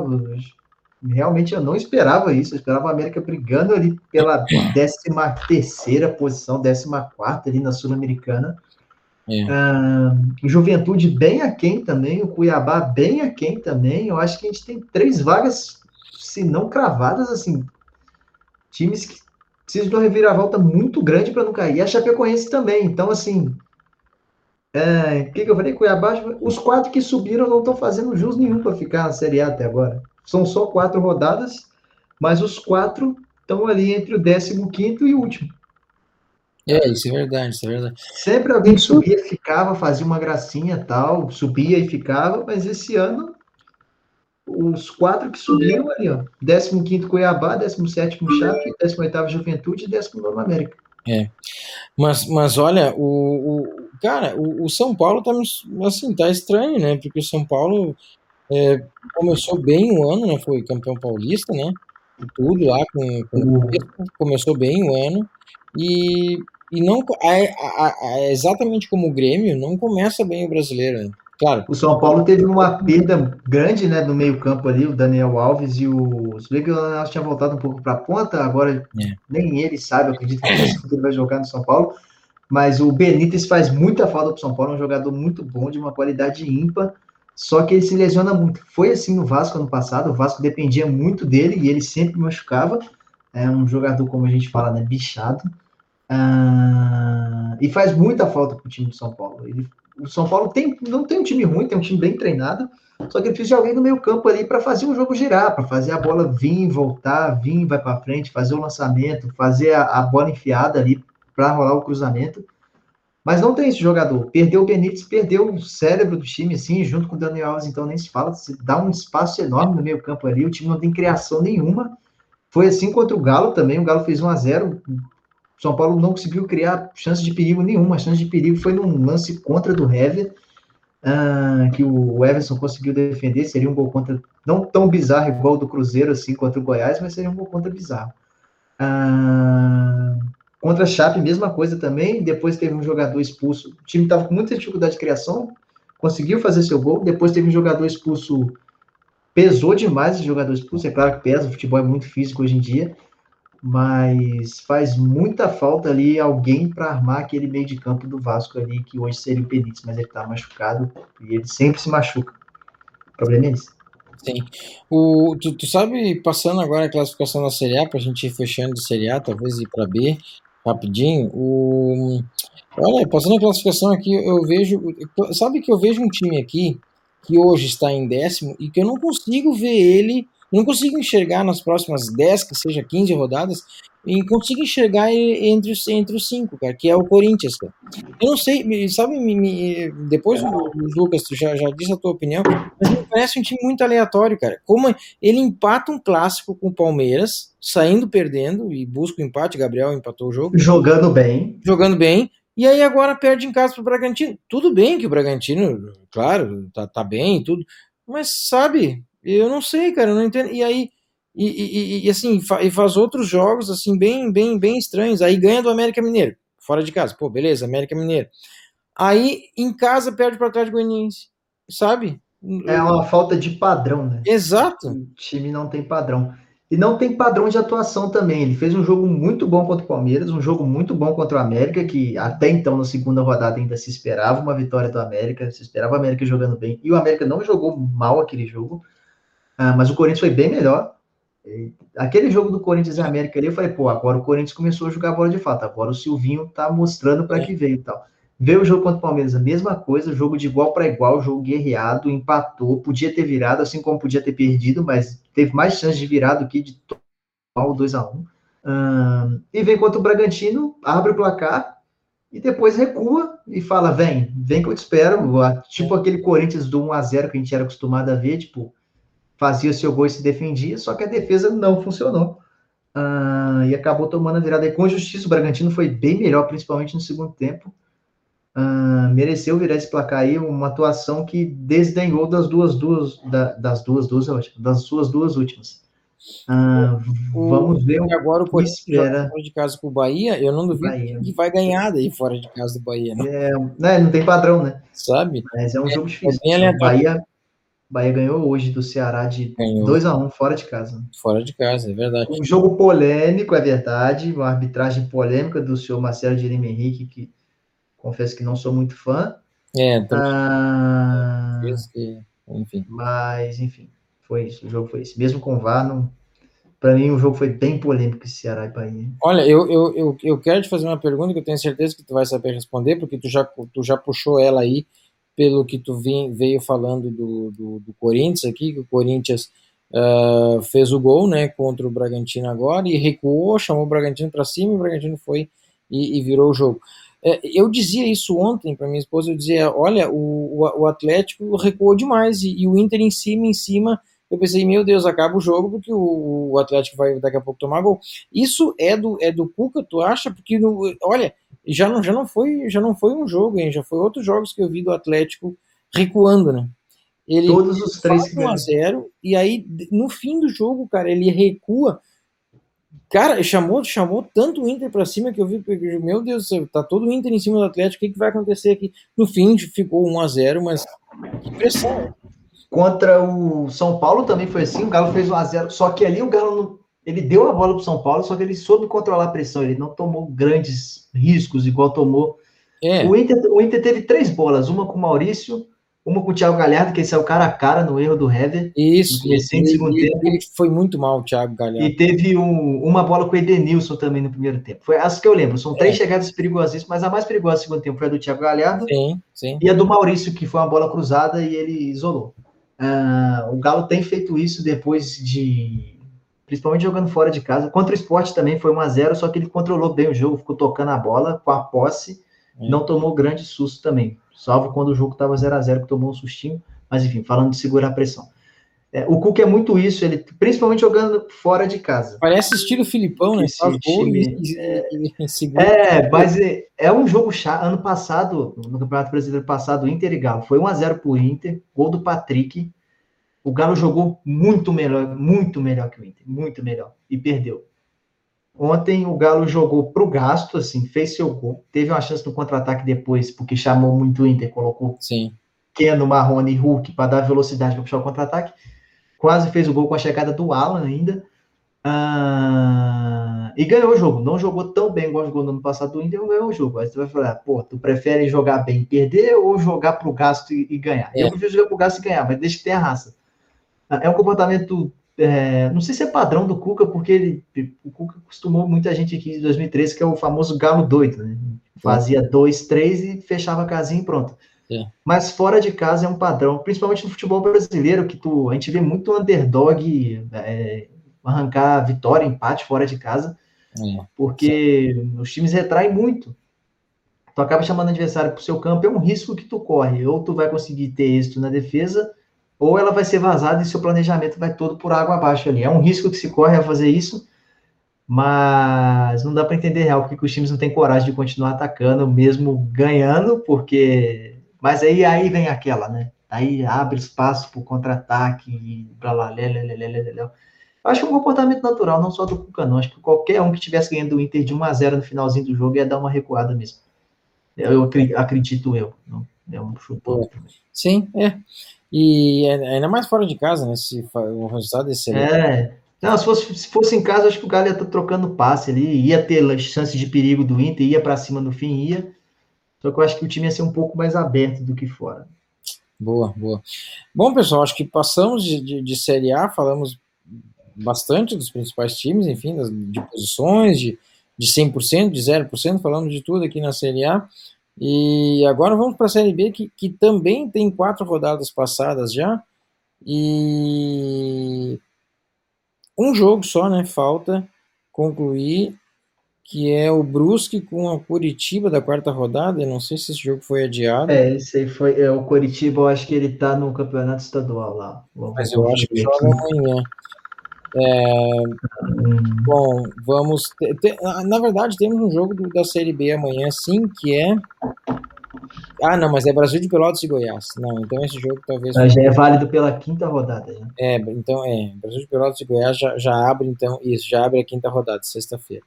Realmente eu não esperava isso. Eu esperava o América brigando ali pela 13 terceira posição, 14 quarta ali na Sul-Americana. É. Ah, Juventude bem aquém também, o Cuiabá bem aquém também. Eu acho que a gente tem três vagas, se não cravadas, assim, times que precisam de uma reviravolta muito grande para não cair. E a Chapecoense também. Então, assim, é, o que, que eu falei? Cuiabá, os quatro que subiram não estão fazendo jus nenhum para ficar na Série A até agora. São só quatro rodadas, mas os quatro estão ali entre o 15 e o último. É, isso é verdade, isso é verdade. Sempre alguém subia, ficava, fazia uma gracinha tal, subia e ficava, mas esse ano os quatro que subiram ali, ó. 15 Cuiabá, 17 Chape, 18 Juventude e 19 América. Mas, mas olha, o, o cara, o, o São Paulo tá assim, tá estranho, né? Porque o São Paulo é, começou bem o ano, né? Foi campeão paulista, né? E tudo lá com, com o Crespo, começou bem o ano e, e não é, a- a- é exatamente como o Grêmio, não começa bem o brasileiro, né? Claro, O São Paulo teve uma perda grande, né, no meio-campo ali, o Daniel Alves e o. Se bem que o tinha voltado um pouco para a ponta, agora É. nem ele sabe, eu acredito que ele vai jogar no São Paulo. Mas o Benítez faz muita falta para o São Paulo, é um jogador muito bom, de uma qualidade ímpar, só que ele se lesiona muito. Foi assim no Vasco ano passado, o Vasco dependia muito dele e ele sempre machucava. É um jogador, como a gente fala, né, bichado. Ah, e faz muita falta para o time do São Paulo. Ele o São Paulo tem, não tem um time ruim, tem um time bem treinado, só que ele precisa de alguém no meio campo ali para fazer o jogo girar, para fazer a bola vir, voltar, vir, vai para frente, fazer o lançamento, fazer a, a bola enfiada ali para rolar o cruzamento. Mas não tem esse jogador. Perdeu o Benítez, perdeu o cérebro do time, assim, junto com o Daniel Alves, então nem se fala. Se dá um espaço enorme no meio campo ali, o time não tem criação nenhuma. Foi assim contra o Galo também, o Galo fez 1 a 0 o São Paulo não conseguiu criar chance de perigo nenhuma. A chance de perigo foi num lance contra do Hever, ah, que o Everson conseguiu defender. Seria um gol contra, não tão bizarro igual do Cruzeiro, assim, contra o Goiás, mas seria um gol contra bizarro. Ah, contra a Chape, mesma coisa também. Depois teve um jogador expulso. O time estava com muita dificuldade de criação, conseguiu fazer seu gol. Depois teve um jogador expulso. Pesou demais esse jogador expulso. É claro que pesa, o futebol é muito físico hoje em dia mas faz muita falta ali alguém para armar aquele meio de campo do Vasco ali, que hoje seria o Benítez, mas ele está machucado e ele sempre se machuca. O problema é esse. Sim. O, tu, tu sabe, passando agora a classificação da Série A, para a gente ir fechando de Série A, talvez ir para B, rapidinho. O, olha, passando a classificação aqui, eu vejo. Sabe que eu vejo um time aqui que hoje está em décimo e que eu não consigo ver ele não consigo enxergar nas próximas 10, que seja 15 rodadas, e consigo enxergar entre os, entre os cinco, cara, que é o Corinthians, cara. Eu não sei, sabe, me, me, depois o, o Lucas, tu já, já disse a tua opinião, mas me parece um time muito aleatório, cara. Como ele empata um clássico com o Palmeiras, saindo perdendo, e busca o empate, Gabriel empatou o jogo. Jogando bem. Jogando bem, e aí agora perde em casa pro Bragantino. Tudo bem que o Bragantino, claro, tá, tá bem e tudo, mas sabe, eu não sei, cara, eu não entendo. E aí, e, e, e assim, e faz outros jogos, assim, bem, bem, bem estranhos. Aí ganha do América Mineiro, fora de casa. Pô, beleza, América Mineiro. Aí, em casa, perde para trás de Goianiense, sabe? É uma falta de padrão, né? Exato. O time não tem padrão. E não tem padrão de atuação também. Ele fez um jogo muito bom contra o Palmeiras, um jogo muito bom contra o América, que até então, na segunda rodada, ainda se esperava uma vitória do América, se esperava o América jogando bem. E o América não jogou mal aquele jogo, ah, mas o Corinthians foi bem melhor. Aquele jogo do Corinthians e América ali, eu falei, pô, agora o Corinthians começou a jogar bola de fato. Agora o Silvinho tá mostrando para que veio e tal. Veio o jogo contra o Palmeiras, a mesma coisa, jogo de igual para igual, jogo guerreado, empatou, podia ter virado, assim como podia ter perdido, mas teve mais chance de virar do que de tomar o 2x1. Um, e vem contra o Bragantino, abre o placar e depois recua e fala: vem, vem que eu te espero. Tipo aquele Corinthians do 1x0 que a gente era acostumado a ver, tipo, fazia seu gol e se defendia, só que a defesa não funcionou. Uh, e acabou tomando a virada aí com justiça. O Bragantino foi bem melhor, principalmente no segundo tempo uh, mereceu virar esse placar aí, uma atuação que desdenhou das duas, duas da, das duas, duas, das suas duas últimas. Uh, o, vamos ver o agora o Corinthians espera. fora de casa com o Bahia, eu não duvido Bahia. que vai ganhar daí fora de casa do Bahia, né? É, né, não tem padrão, né? Sabe? Mas é um é, jogo difícil. É Bahia, Bahia ganhou hoje do Ceará de 2x1 um, fora de casa. Fora de casa, é verdade. Um jogo polêmico, é verdade, uma arbitragem polêmica do senhor Marcelo Jeremy Henrique, que confesso que não sou muito fã. É, então, ah, que, enfim. Mas, enfim, foi isso. O jogo foi esse. Mesmo com o VAR, não, para mim o jogo foi bem polêmico esse Ceará e Bahia. Olha, eu, eu, eu, eu, quero te fazer uma pergunta que eu tenho certeza que tu vai saber responder, porque tu já, tu já puxou ela aí pelo que tu veio falando do, do, do, Corinthians aqui, que o Corinthians uh, fez o gol né, contra o Bragantino agora e recuou, chamou o Bragantino para cima e o Bragantino foi e, e virou o jogo. É, eu dizia isso ontem para minha esposa, eu dizia, olha, o, o, Atlético recuou demais e, e, o Inter em cima, em cima, eu pensei, meu Deus, acaba o jogo porque o, Atlético vai daqui a pouco tomar gol. Isso é do, é do Cuca, tu acha? Porque, no, olha, já não, já, não foi, já não foi um jogo, hein? já foi outros jogos que eu vi do Atlético recuando, né? Ele Todos os três 1 a 0 e aí no fim do jogo, cara, ele recua Cara, chamou, chamou tanto o Inter para cima que eu vi, meu Deus do céu, tá todo o Inter em cima do Atlético, o que, que vai acontecer aqui? No fim, ficou 1 a 0 mas que pressão. Contra o São Paulo também foi assim, o Galo fez 1 a 0 só que ali o Galo não, ele deu a bola pro São Paulo, só que ele soube controlar a pressão, ele não tomou grandes riscos igual tomou. É. O, Inter, o Inter teve três bolas, uma com o Maurício, uma com o Thiago Galhardo, que saiu cara a cara no erro do Hever. Isso, no ele, segundo ele, tempo. ele foi muito mal, o Thiago Galhardo. E teve um, uma bola com o Edenilson também no primeiro tempo. Foi as que eu lembro. São três é. chegadas perigosíssimas, mas a mais perigosa no segundo tempo foi a do Thiago Galhardo. Sim, sim. E a do Maurício, que foi uma bola cruzada e ele isolou. Uh, o Galo tem feito isso depois de. Principalmente jogando fora de casa. Contra o esporte também foi 1x0, só que ele controlou bem o jogo, ficou tocando a bola com a posse, é. não tomou grande susto também. Salvo quando o jogo estava 0 a 0 que tomou um sustinho. Mas enfim, falando de segurar a pressão. É, o Cook é muito isso, ele principalmente jogando fora de casa. Parece estilo Filipão, né? Esse time, é, é, mas é, é, um jogo chato. Ano passado, no Campeonato Brasileiro passado, Inter e Galo, foi 1x0 pro Inter, gol do Patrick. O Galo jogou muito melhor, muito melhor que o Inter, muito melhor, e perdeu. Ontem o Galo jogou pro gasto, assim, fez seu gol, teve uma chance no contra-ataque depois, porque chamou muito o Inter, colocou Sim. Keno, Marrone e Hulk para dar velocidade para puxar o contra-ataque. Quase fez o gol com a chegada do Alan ainda. Ah, e ganhou o jogo. Não jogou tão bem igual jogou no ano passado do Inter, ganhou o jogo. Aí você vai falar, pô, tu prefere jogar bem e perder ou jogar pro gasto e, e ganhar? É. Eu prefiro jogar pro gasto e ganhar, mas deixa que ter a raça. Ah, é um comportamento, é, não sei se é padrão do Cuca, porque ele, o Cuca acostumou muita gente aqui em 2013, que é o famoso galo doido, né? Fazia dois, três e fechava a casinha e pronto. É. Mas fora de casa é um padrão, principalmente no futebol brasileiro, que tu, a gente vê muito underdog é, arrancar vitória, empate fora de casa, é. porque Sim. os times retraem muito. Tu acaba chamando o adversário para o seu campo, é um risco que tu corre. Ou tu vai conseguir ter êxito na defesa, ou ela vai ser vazada e seu planejamento vai todo por água abaixo ali. É um risco que se corre a fazer isso, mas não dá para entender real porque os times não têm coragem de continuar atacando, mesmo ganhando, porque mas aí, aí vem aquela, né? Aí abre espaço para o contra-ataque e blá blá blá blá blá blá. Acho que é um comportamento natural, não só do Cuca, não. Acho que qualquer um que tivesse ganhando o Inter de 1 a 0 no finalzinho do jogo ia dar uma recuada mesmo. Eu acredito eu. Não? É um chutão. Sim, é. E é- ainda mais fora de casa, né? Se o resultado é excelente. É. Não, se fosse, se fosse em casa, acho que o Galo ia estar trocando passe ali, ia ter chance de perigo do Inter, ia para cima no fim, ia. Só que eu acho que o time ia ser um pouco mais aberto do que fora. Boa, boa. Bom, pessoal, acho que passamos de, de, de Série A, falamos bastante dos principais times, enfim, das, de posições, de, de 100%, de 0%, falamos de tudo aqui na Série A. E agora vamos para a Série B, que, que também tem quatro rodadas passadas já. E um jogo só, né? Falta concluir, que é o Brusque com a Curitiba da quarta rodada. Eu não sei se esse jogo foi adiado. É, esse aí foi. É, o Coritiba, eu acho que ele tá no campeonato estadual lá. Vamos Mas eu acho que joga amanhã. É, Hum, bom, vamos. te- te- ah, na verdade, temos um jogo do- da Série B amanhã, sim, que é. Ah, não, mas é Brasil de Pelotas e Goiás. Não, então esse jogo talvez. mas já é válido pela quinta rodada. Já. É, então é. Brasil de Pelotas e Goiás já, já abre, então. Isso, já abre a quinta rodada, sexta-feira.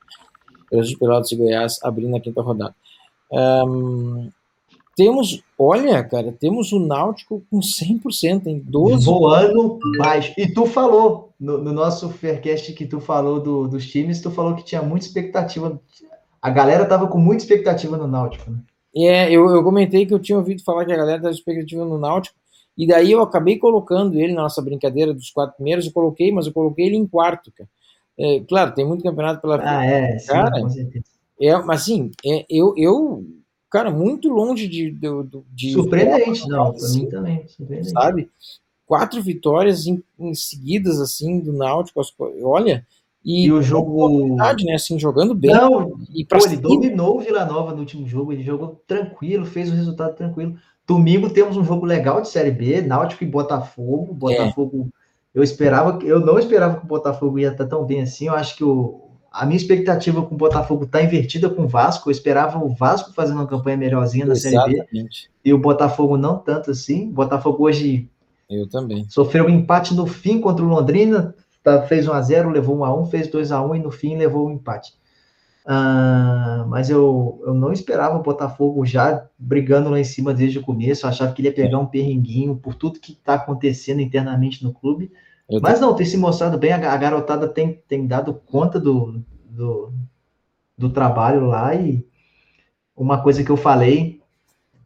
Brasil de Pelotas e Goiás abrindo a quinta rodada. Ahn, temos, olha, cara, temos o Náutico com 100% em 12 Voando baixo. E tu falou, no, no nosso Faircast que tu falou do- dos times, tu falou que tinha muita expectativa. A galera tava com muita expectativa no Náutico. Né? É, eu, eu comentei que eu tinha ouvido falar que a galera estava expectativa no Náutico, e daí eu acabei colocando ele na nossa brincadeira dos quatro primeiros, eu coloquei, mas eu coloquei ele em quarto, cara. É, claro, tem muito campeonato pela frente, Ah, é, sim, Cara, com certeza. é, mas assim, é, eu, eu, cara, muito longe de... de, de Surpreendente, não, pra assim, mim também. Surpreendente. sabe? Quatro vitórias em, em seguidas, assim, do Náutico, olha, e, E o jogo. né, assim, jogando bem, Não, e Pô, ele dominou o Vila Nova no último jogo, ele jogou tranquilo, fez o resultado tranquilo. Domingo temos um jogo legal de Série B, Náutico e Botafogo. Botafogo, eu esperava, eu não esperava que o Botafogo ia estar tão bem assim. Eu acho que o, a minha expectativa com o Botafogo está invertida com o Vasco. Eu esperava o Vasco fazendo uma campanha melhorzinha na Série B e o Botafogo não tanto assim. O Botafogo hoje eu também. sofreu um empate no fim contra o Londrina, tá, fez 1 a 0 levou 1 a 1 fez 2 a 1 e no fim levou o empate. Ah, mas eu, eu não esperava o Botafogo já brigando lá em cima desde o começo. Eu achava que ele ia pegar um perrenguinho por tudo que está acontecendo internamente no clube. Eu Mas não, tem se mostrado bem. A, a garotada tem, tem dado conta do, do, do trabalho lá. E uma coisa que eu falei,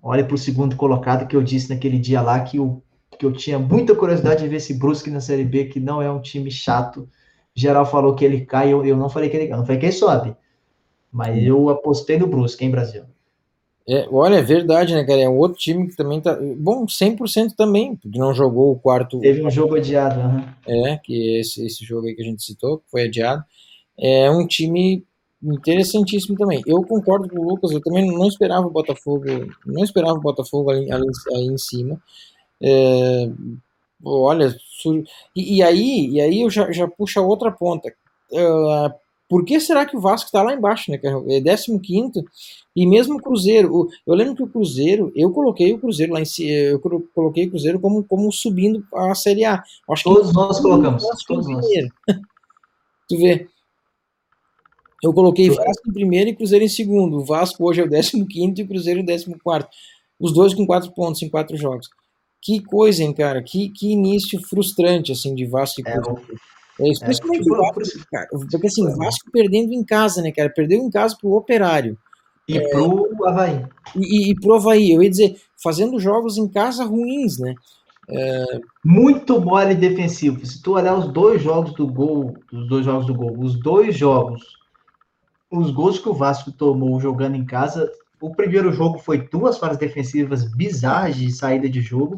olha para o segundo colocado que eu disse naquele dia lá, que, o, que eu tinha muita curiosidade de ver esse Brusque na Série B, que não é um time chato. Geral falou que ele cai, eu, eu não falei que ele cai, eu não falei que ele sobe. Mas eu apostei no Brusque, hein, Brasil? É, olha, é verdade, né, cara? É um outro time que também tá. Bom, 100% também, porque não jogou o quarto. Teve um jogo adiado. aham. É, que é esse, esse jogo aí que a gente citou, que foi adiado. É um time interessantíssimo também. Eu concordo com o Lucas, eu também não esperava o Botafogo, não esperava o Botafogo ali, ali, aí em cima. É, olha, sur- e, e aí, e aí eu já, já puxo a outra ponta. Ah, por que será que o Vasco está lá embaixo, né, cara? É 15 e mesmo o Cruzeiro. eu lembro que o Cruzeiro, eu coloquei o Cruzeiro lá em cima, eu colo- coloquei o Cruzeiro como, como subindo a Série A. Acho que Todos nós colocamos. Todos nós. <laughs> tu vê. Eu coloquei Vasco em primeiro e Cruzeiro em segundo. O Vasco hoje é o 15 e o Cruzeiro o 14. Os dois com quatro pontos em quatro jogos. Que coisa, hein, cara? Que, que início frustrante, assim, de Vasco e É, Cruzeiro. o- É, especialmente por- o Vasco, isso- cara. Porque assim, o Vasco perdendo em casa, né, cara? Perdeu em casa pro Operário. E pro Havaí. E, e, pro Havaí, eu ia dizer, fazendo jogos em casa ruins, né? muito mole defensivo. Se tu olhar os dois jogos do gol, os dois jogos do gol, os dois jogos, os gols que o Vasco tomou jogando em casa, o primeiro jogo foi duas falhas defensivas bizarras de saída de jogo.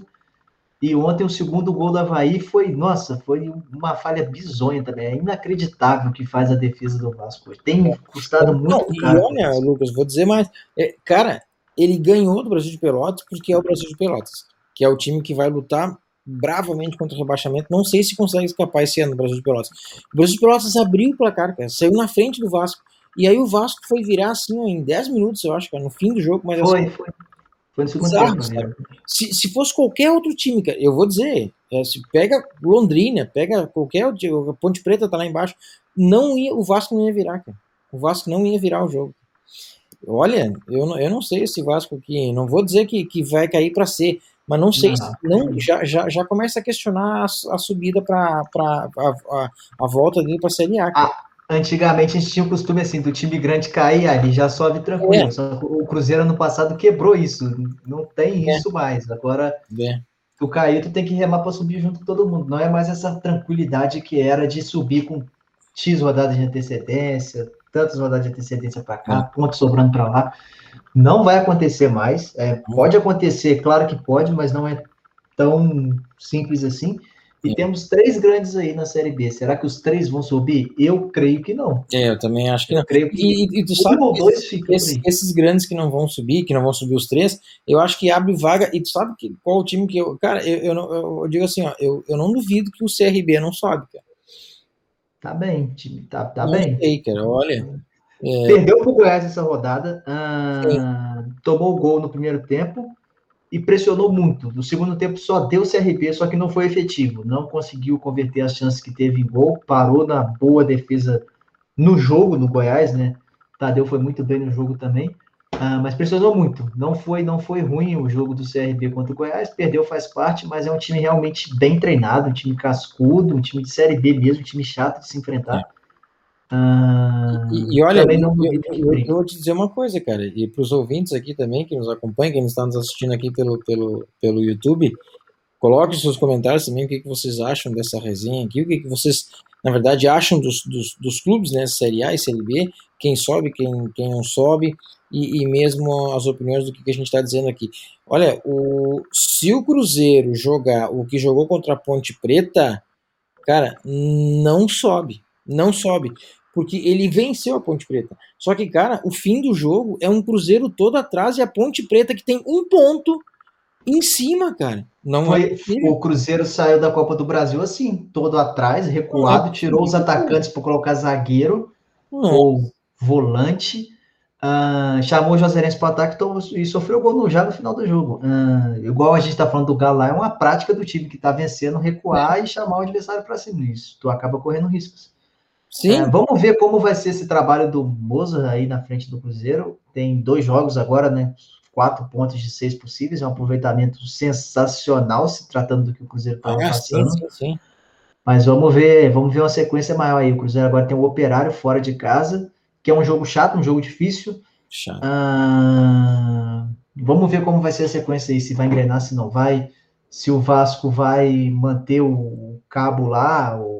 E ontem o segundo gol do Havaí foi, nossa, foi uma falha bizonha também. É inacreditável o que faz a defesa do Vasco. Tem custado Não, muito e caro. olha, Lucas, vou dizer mais. É, cara, ele ganhou do Brasil de Pelotas porque é o Brasil de Pelotas, que é o time que vai lutar bravamente contra o rebaixamento. Não sei se consegue escapar esse ano do Brasil de Pelotas. O Brasil de Pelotas abriu o placar, cara, saiu na frente do Vasco. E aí o Vasco foi virar assim ó, em 10 minutos, eu acho, cara, no fim do jogo, mas assim, Foi, foi. Foi tempo. né? se, se fosse qualquer outro time, cara, eu vou dizer, é, se pega Londrina, pega qualquer outro, a Ponte Preta tá lá embaixo, não ia, o Vasco não ia virar, cara. O Vasco não ia virar o jogo. Olha, eu não, eu não sei esse Vasco aqui, não vou dizer que, que vai cair para ser, mas não sei Não. se não, já, já, já começa a questionar a, a subida para a, a, a volta dele para a Série A. cara. Antigamente a gente tinha o costume assim, do time grande cair, ali já sobe tranquilo. É. Só o Cruzeiro ano passado quebrou isso. Não tem É. isso mais. Agora, É. tu caiu, tu tem que remar para subir junto com todo mundo. Não é mais essa tranquilidade que era de subir com X rodadas de antecedência, tantas rodadas de antecedência para cá, pontos sobrando para lá. Não vai acontecer mais. É, pode acontecer, claro que pode, mas não é tão simples assim. E temos três grandes aí na Série B. Será que os três vão subir? Eu creio que não. É, eu também acho que não. Eu creio que E, e- tu sabe um ou que dois ficam esses, esses grandes que não vão subir, que não vão subir os três, eu acho que abre vaga. E tu sabe que, qual o time que eu. Cara, eu, eu, não- eu digo assim, ó, eu, eu não duvido que o CRB não sobe, cara. Tá bem, time, tá, tá não bem. sei, cara, olha. É, Perdeu pro Goiás essa rodada, ah, tomou o gol no primeiro tempo e pressionou muito. No segundo tempo só deu CRB, só que não foi efetivo. Não conseguiu converter as chances que teve em gol, parou na boa defesa no jogo no Goiás, né? Tadeu foi muito bem no jogo também, ah, mas pressionou muito. Não foi, não foi ruim o jogo do CRB contra o Goiás, perdeu faz parte, mas é um time realmente bem treinado, um time cascudo, um time de Série B mesmo, um time chato de se enfrentar. Ah, E, e olha, não eu- que eu- eu vou te dizer uma coisa, cara, e para os ouvintes aqui também, que nos acompanham, quem está nos assistindo aqui pelo, pelo, pelo YouTube, coloque seus comentários também, o que, que vocês acham dessa resenha aqui, o que, que vocês, na verdade, acham dos, dos, dos clubes, né, Série A e Série B, quem sobe, quem, quem não sobe, e, e mesmo as opiniões do que, que a gente está dizendo aqui. Olha, o, se o Cruzeiro jogar o que jogou contra a Ponte Preta, cara, não sobe, não sobe porque ele venceu a Ponte Preta. Só que, cara, o fim do jogo é um Cruzeiro todo atrás e a Ponte Preta que tem um ponto em cima, cara. Não é Foi, possível. o Cruzeiro saiu da Copa do Brasil assim, todo atrás, recuado, tirou os atacantes para colocar zagueiro Não. ou volante, ah, chamou o Joserense para ataque então, e sofreu gol no, já no final do jogo. Ah, igual a gente está falando do Galo lá, é uma prática do time que está vencendo, recuar e chamar o adversário para cima. Isso, tu acaba correndo riscos. Sim, É, vamos ver como vai ser esse trabalho do Moza aí na frente do Cruzeiro. Tem dois jogos agora, né? Quatro pontos de seis possíveis, é um aproveitamento sensacional se tratando do que o Cruzeiro estava ah, sim, passando. sim, sim. Mas vamos ver, vamos ver uma sequência maior aí. O Cruzeiro agora tem o Operário fora de casa, que é um jogo chato, um jogo difícil. Chato. Ah, vamos ver como vai ser a sequência aí, se vai engrenar, se não vai, se o Vasco vai manter o cabo lá, ou,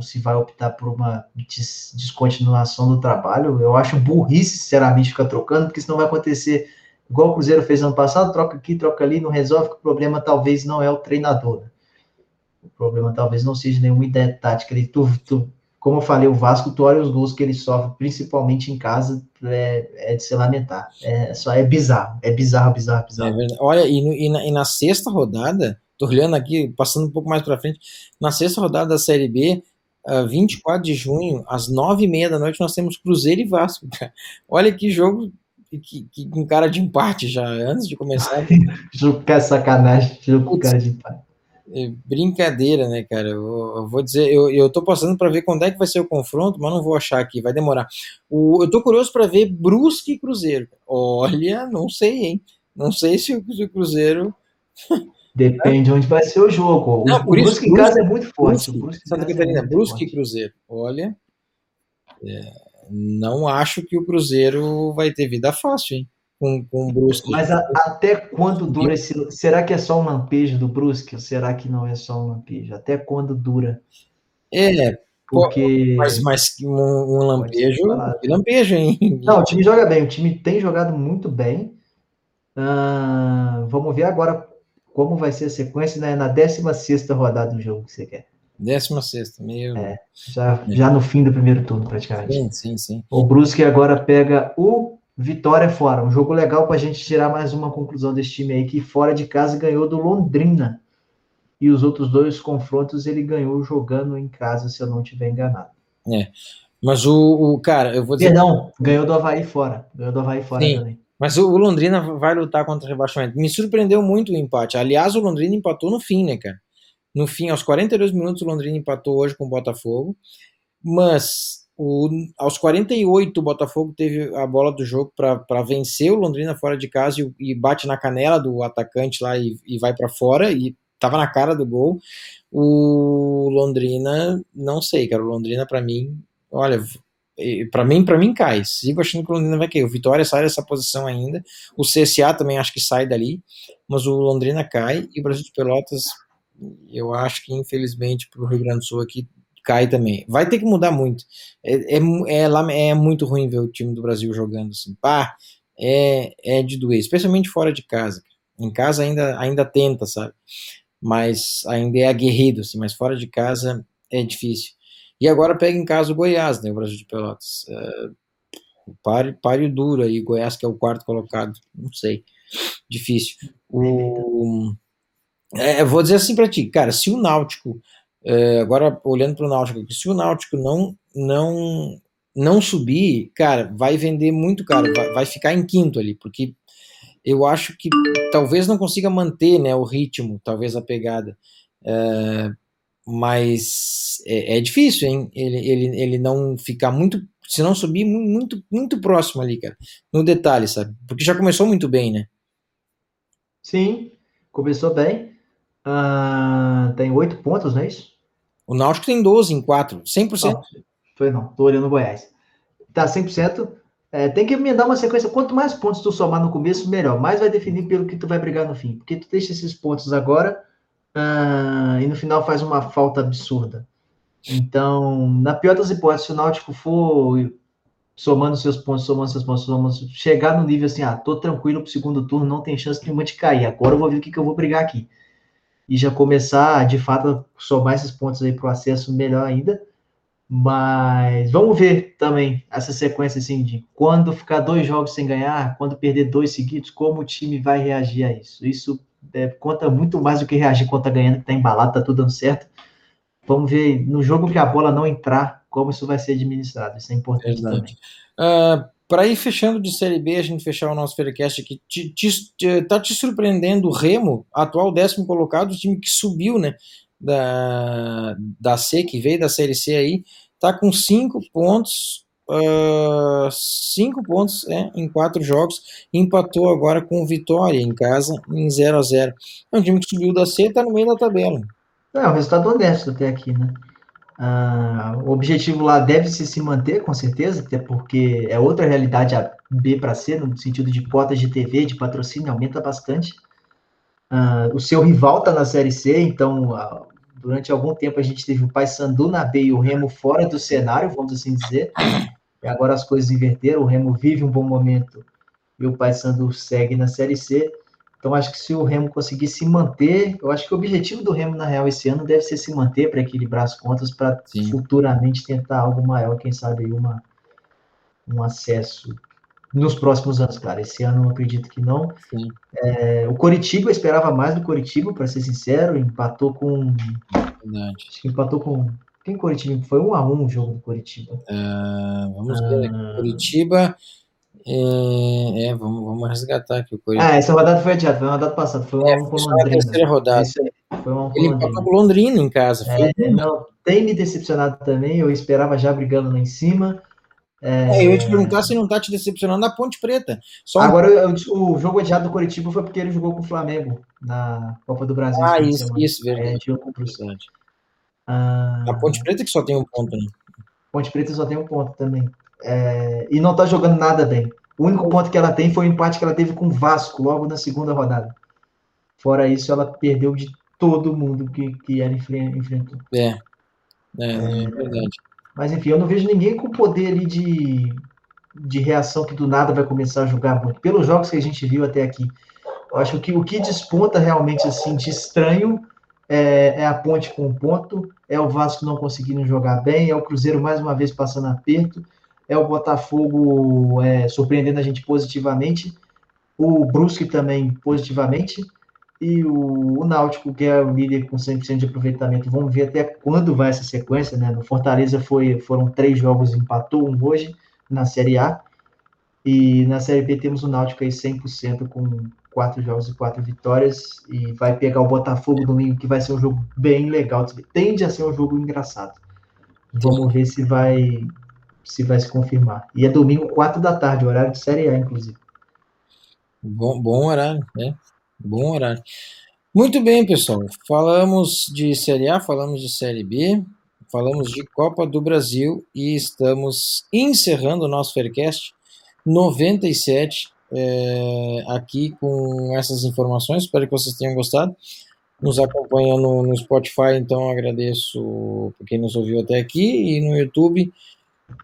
ou se vai optar por uma des- descontinuação do trabalho. Eu acho burrice, sinceramente, ficar trocando, porque senão vai acontecer igual o Cruzeiro fez ano passado, troca aqui, troca ali, não resolve, que o problema talvez não é o treinador. né? O problema talvez não seja nenhuma ideia tática. Ele, tu, tu, como eu falei, o Vasco, tu olha os gols que ele sofre, principalmente em casa, é, é de se lamentar. É, só é bizarro. É bizarro, bizarro, É bizarro. verdade. Olha, e, no- e na, e na sexta rodada, tô olhando aqui, passando um pouco mais pra frente, na sexta rodada da Série B, ah, 24 de junho, às nove e meia da noite, nós temos Cruzeiro e Vasco, cara. Olha que jogo que, que, com cara de empate já, antes de começar. <laughs> Jogo com sacanagem, jogo com cara de pai. É Brincadeira, né, cara? Eu, eu vou dizer, eu, eu tô passando para ver quando é que vai ser o confronto, mas não vou achar aqui, vai demorar. O, eu tô curioso para ver Brusque e Cruzeiro. Olha, não sei, hein? Não sei se o, se o Cruzeiro. <laughs> Depende de onde vai ser o jogo. O, Não, o por isso, Brusque em casa é muito forte. Brusque, Santa é Catarina, muito Brusque e. Cruzeiro. Olha, é, não acho que o Cruzeiro vai ter vida fácil, hein? Com, com o Brusque. Mas a- até quando dura esse. Será que é só um lampejo do Brusque? Ou será que não é só um lampejo? Até quando dura? É, Porque. mas, mas um, um lampejo, lampejo, hein? Não, o time joga bem, o time tem jogado muito bem. Ah, vamos ver agora como vai ser a sequência né, na 16 rodada do jogo que você quer. Décima sexta, meio. Já, já no fim do primeiro turno, praticamente. Sim, sim, sim. O Brusque agora pega o Vitória fora. Um jogo legal para a gente tirar mais uma conclusão desse time aí, que fora de casa ganhou do Londrina. E os outros dois confrontos ele ganhou jogando em casa, se eu não estiver enganado. Mas o, o cara, eu vou dizer. Perdão, ganhou do Havaí fora. Ganhou do Havaí fora Sim. também. Mas o, Londrina vai lutar contra o rebaixamento. Me surpreendeu muito o empate. Aliás, o Londrina empatou no fim, né, cara? No fim, aos 42 minutos, o Londrina empatou hoje com o Botafogo. Mas o, aos 48, o Botafogo teve a bola do jogo para vencer o Londrina fora de casa e, e, bate na canela do atacante lá e, e vai para fora e tava na cara do gol. O Londrina, não sei, cara. O Londrina, para mim, olha, para mim, para mim cai. Sigo achando que o Londrina vai cair. O Vitória sai dessa posição ainda. O CSA também acho que sai dali, mas o Londrina cai e o Brasil de Pelotas, eu acho que infelizmente para o Rio Grande do Sul aqui cai também. Vai ter que mudar muito. É, é, é, é muito ruim ver o time do Brasil jogando assim. Pá, é, é de doer, especialmente fora de casa. Em casa ainda, ainda tenta, sabe? Mas ainda é aguerrido, assim, mas fora de casa é difícil. E agora pega em casa o Goiás, né, o Brasil de Pelotas. É, pare, pare duro aí, Goiás que é o quarto colocado, não sei, difícil. O, é, vou dizer assim para ti, cara, se o Náutico, é, agora olhando para o Náutico, se o Náutico não, não, não subir, cara, vai vender muito caro, vai, vai ficar em quinto ali, porque eu acho que talvez não consiga manter né, o ritmo, talvez a pegada. É, mas é, é, difícil, hein? Ele, ele, ele não ficar muito, se não subir muito, muito próximo ali, cara, no detalhe, sabe? Porque já começou muito bem, né? Sim, começou bem. Uh, tem oito pontos, não é isso? O Náutico tem 12 em 4, 100%. Não, foi não, tô olhando o Goiás. Tá 100%. É, tem que emendar uma sequência. Quanto mais pontos tu somar no começo, melhor. Mais vai definir pelo que tu vai brigar no fim. Porque tu deixa esses pontos agora e no final faz uma falta absurda. Então, na pior das hipóteses, se o Náutico for somando seus pontos, somando seus pontos, somando, chegar no nível assim, ah, tô tranquilo pro segundo turno, não tem chance nenhuma de cair. Agora eu vou ver o que, que eu vou brigar aqui. E já começar, de fato, somar esses pontos aí pro acesso melhor ainda. Mas vamos ver também essa sequência assim de quando ficar dois jogos sem ganhar, quando perder dois seguidos, como o time vai reagir a isso. Isso é, conta muito mais do que reagir quando tá ganhando, que tá embalado, tá tudo dando certo. Vamos ver no jogo que a bola não entrar, como isso vai ser administrado. Isso é importante Exato. também. Uh, Para ir fechando de Série B, a gente fechar o nosso Faircast aqui, te, te, te, tá te surpreendendo o Remo, atual décimo colocado, o time que subiu, né? Da, da C, que veio da Série C aí, tá com cinco pontos, uh, cinco pontos é, em quatro jogos, empatou agora com Vitória em casa em 0 a 0 É um time que subiu da C está no meio da tabela. É, um resultado honesto até aqui, né? Uh, o objetivo lá deve -se, se manter, com certeza, até porque é outra realidade a B para C, no sentido de cotas de TV, de patrocínio, aumenta bastante. Uh, o seu rival está na Série C, então durante algum tempo a gente teve o Paysandu na B e o Remo fora do cenário, vamos assim dizer. E agora as coisas inverteram, o Remo vive um bom momento e o Paysandu segue na Série C. Então acho que se o Remo conseguir se manter, eu acho que o objetivo do Remo na real esse ano deve ser se manter para equilibrar as contas para futuramente tentar algo maior, quem sabe uma um acesso nos próximos anos, claro. Esse ano eu acredito que não. É, o Coritiba eu esperava mais do Coritiba, para ser sincero, empatou com. Verdade. Acho que empatou com quem Curitiba? Foi um a um o jogo do Curitiba. Uh, vamos ver. Uh... Curitiba. É, é, vamos, vamos resgatar aqui o Curitiba. Ah, essa rodada foi adiada, foi uma rodada passada. Foi um é, a um com Londrina. terceira rodada. Foi um Ele empatou com Londrina em casa. É, não, tem me decepcionado também. Eu esperava já brigando lá em cima. É... é, eu ia te perguntar se não tá te decepcionando na Ponte Preta. Só Agora, um... o jogo adiado do Curitiba foi porque ele jogou com o Flamengo na Copa do Brasil. Ah, isso, isso, verdade. É. Ah, a Ponte Preta que só tem um ponto, né? Ponte Preta só tem um ponto também. É, e não tá jogando nada bem. O único ponto que ela tem foi o empate que ela teve com o Vasco logo na segunda rodada. Fora isso, ela perdeu de todo mundo que, que ela enfrentou. É. É, é, verdade. Mas enfim, eu não vejo ninguém com poder ali de, de reação que do nada vai começar a jogar muito. Pelos jogos que a gente viu até aqui. Eu acho que o que desponta realmente assim de estranho é, é a ponte com ponto, é o Vasco não conseguindo jogar bem, é o Cruzeiro mais uma vez passando aperto, é o Botafogo é, surpreendendo a gente positivamente, o Brusque também positivamente, e o, o, Náutico, que é o líder com 100% de aproveitamento. Vamos ver até quando vai essa sequência, né? No Fortaleza foi, foram três jogos, empatou um hoje na Série A, e na Série B temos o Náutico aí 100% com quatro jogos e quatro vitórias e vai pegar o Botafogo domingo, que vai ser um jogo bem legal. Tende a ser um jogo engraçado. Vamos ver se vai se vai se confirmar. E é domingo, 4 da tarde, horário de Série A, inclusive. Bom, bom horário, né? Bom horário. Muito bem, pessoal. Falamos de Série A, falamos de Série B, falamos de Copa do Brasil e estamos encerrando o nosso Faircast 97 é, aqui com essas informações. Espero que vocês tenham gostado. Nos acompanha no, no Spotify, então agradeço por quem nos ouviu até aqui e no YouTube.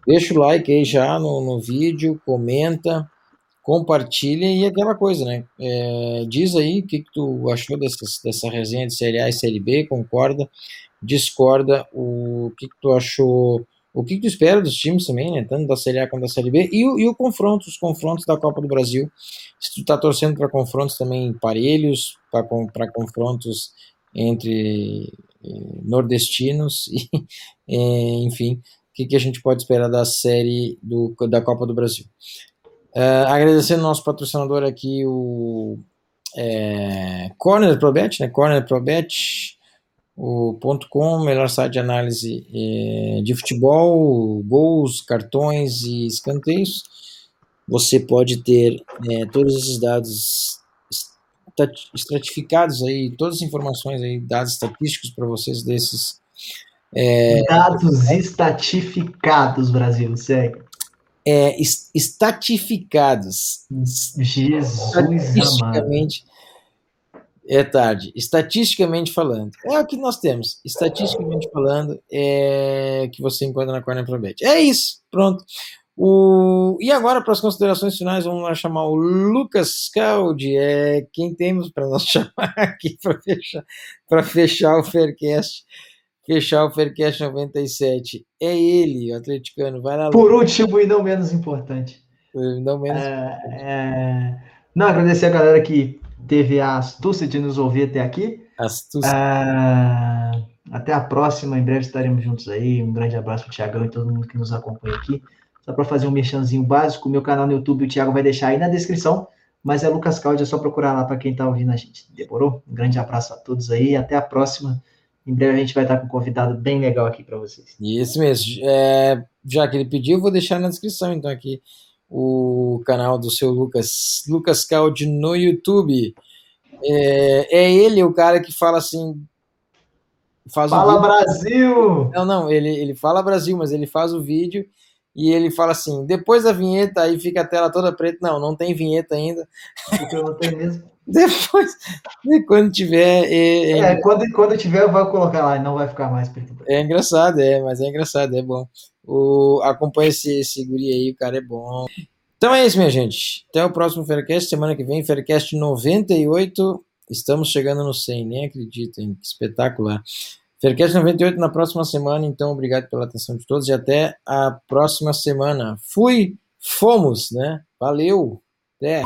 Deixa o like aí já no, no vídeo, comenta, compartilha e aquela coisa, né? É, diz aí o que, que tu achou dessas, dessa resenha de Série A e Série B, concorda, discorda, o que, que tu achou o que tu espera dos times também, né? Tanto da Série A quanto da Série B. E, e o confronto, os confrontos da Copa do Brasil. Se tu tá torcendo para confrontos também parelhos, para confrontos entre eh, nordestinos, <laughs> e, eh, enfim, o que, que a gente pode esperar da série do, da Copa do Brasil. Uh, agradecendo nosso patrocinador aqui, o é, Corner Probet, né? Corner Probet, o ponto .com, melhor site de análise é, de futebol, gols, cartões e escanteios. Você pode ter é, todos esses dados estratificados aí, todas as informações aí, dados estatísticos para vocês desses. É, dados estatificados, Brasil, segue. É, estatificados. Jesus estatisticamente, amado é tarde. Estatisticamente falando, é o que nós temos. Estatisticamente falando, é que você encontra na Corner Probet. É isso, pronto. O... E agora, para as considerações finais, vamos lá chamar o Lucas Caldi, é quem temos para nós <laughs> chamar aqui para fechar, fechar o Faircast. Fechar o Faircast 97. É ele, o atleticano. Vai lá. Por último e não menos importante. Não menos é, é... Não, agradecer a galera que teve a astúcia de nos ouvir até aqui. Astúcia. Ah, até a próxima, em breve estaremos juntos aí. Um grande abraço para o Tiagão e todo mundo que nos acompanha aqui. Só para fazer um merchanzinho básico, meu canal no YouTube o Thiago vai deixar aí na descrição, mas é Lucas Caldi, é só procurar lá para quem está ouvindo a gente. Demorou? Um grande abraço a todos aí, até a próxima. Em breve a gente vai estar com um convidado bem legal aqui para vocês. Isso mesmo. É, já que ele pediu, eu vou deixar na descrição então aqui o canal do seu Lucas, Lucas Caldi no YouTube. É, é ele o cara que fala assim. Faz fala Brasil! Não, não, ele, ele fala Brasil, mas ele faz o vídeo e ele fala assim: depois da vinheta, aí fica a tela toda preta. Não, não tem vinheta ainda. Porque não tem mesmo. <laughs> depois, quando tiver. É, é, é, quando, quando tiver, eu vou colocar lá e não vai ficar mais preto. É engraçado, é, mas é engraçado, é bom. O, acompanha esse, esse guri aí, o cara é bom. Então é isso, minha gente. Até o próximo Faircast, semana que vem, Faircast 98. Estamos chegando no 100, nem acredito, hein? Que espetacular. Faircast 98 na próxima semana, então obrigado pela atenção de todos e até a próxima semana. Fui, fomos, né? Valeu, até.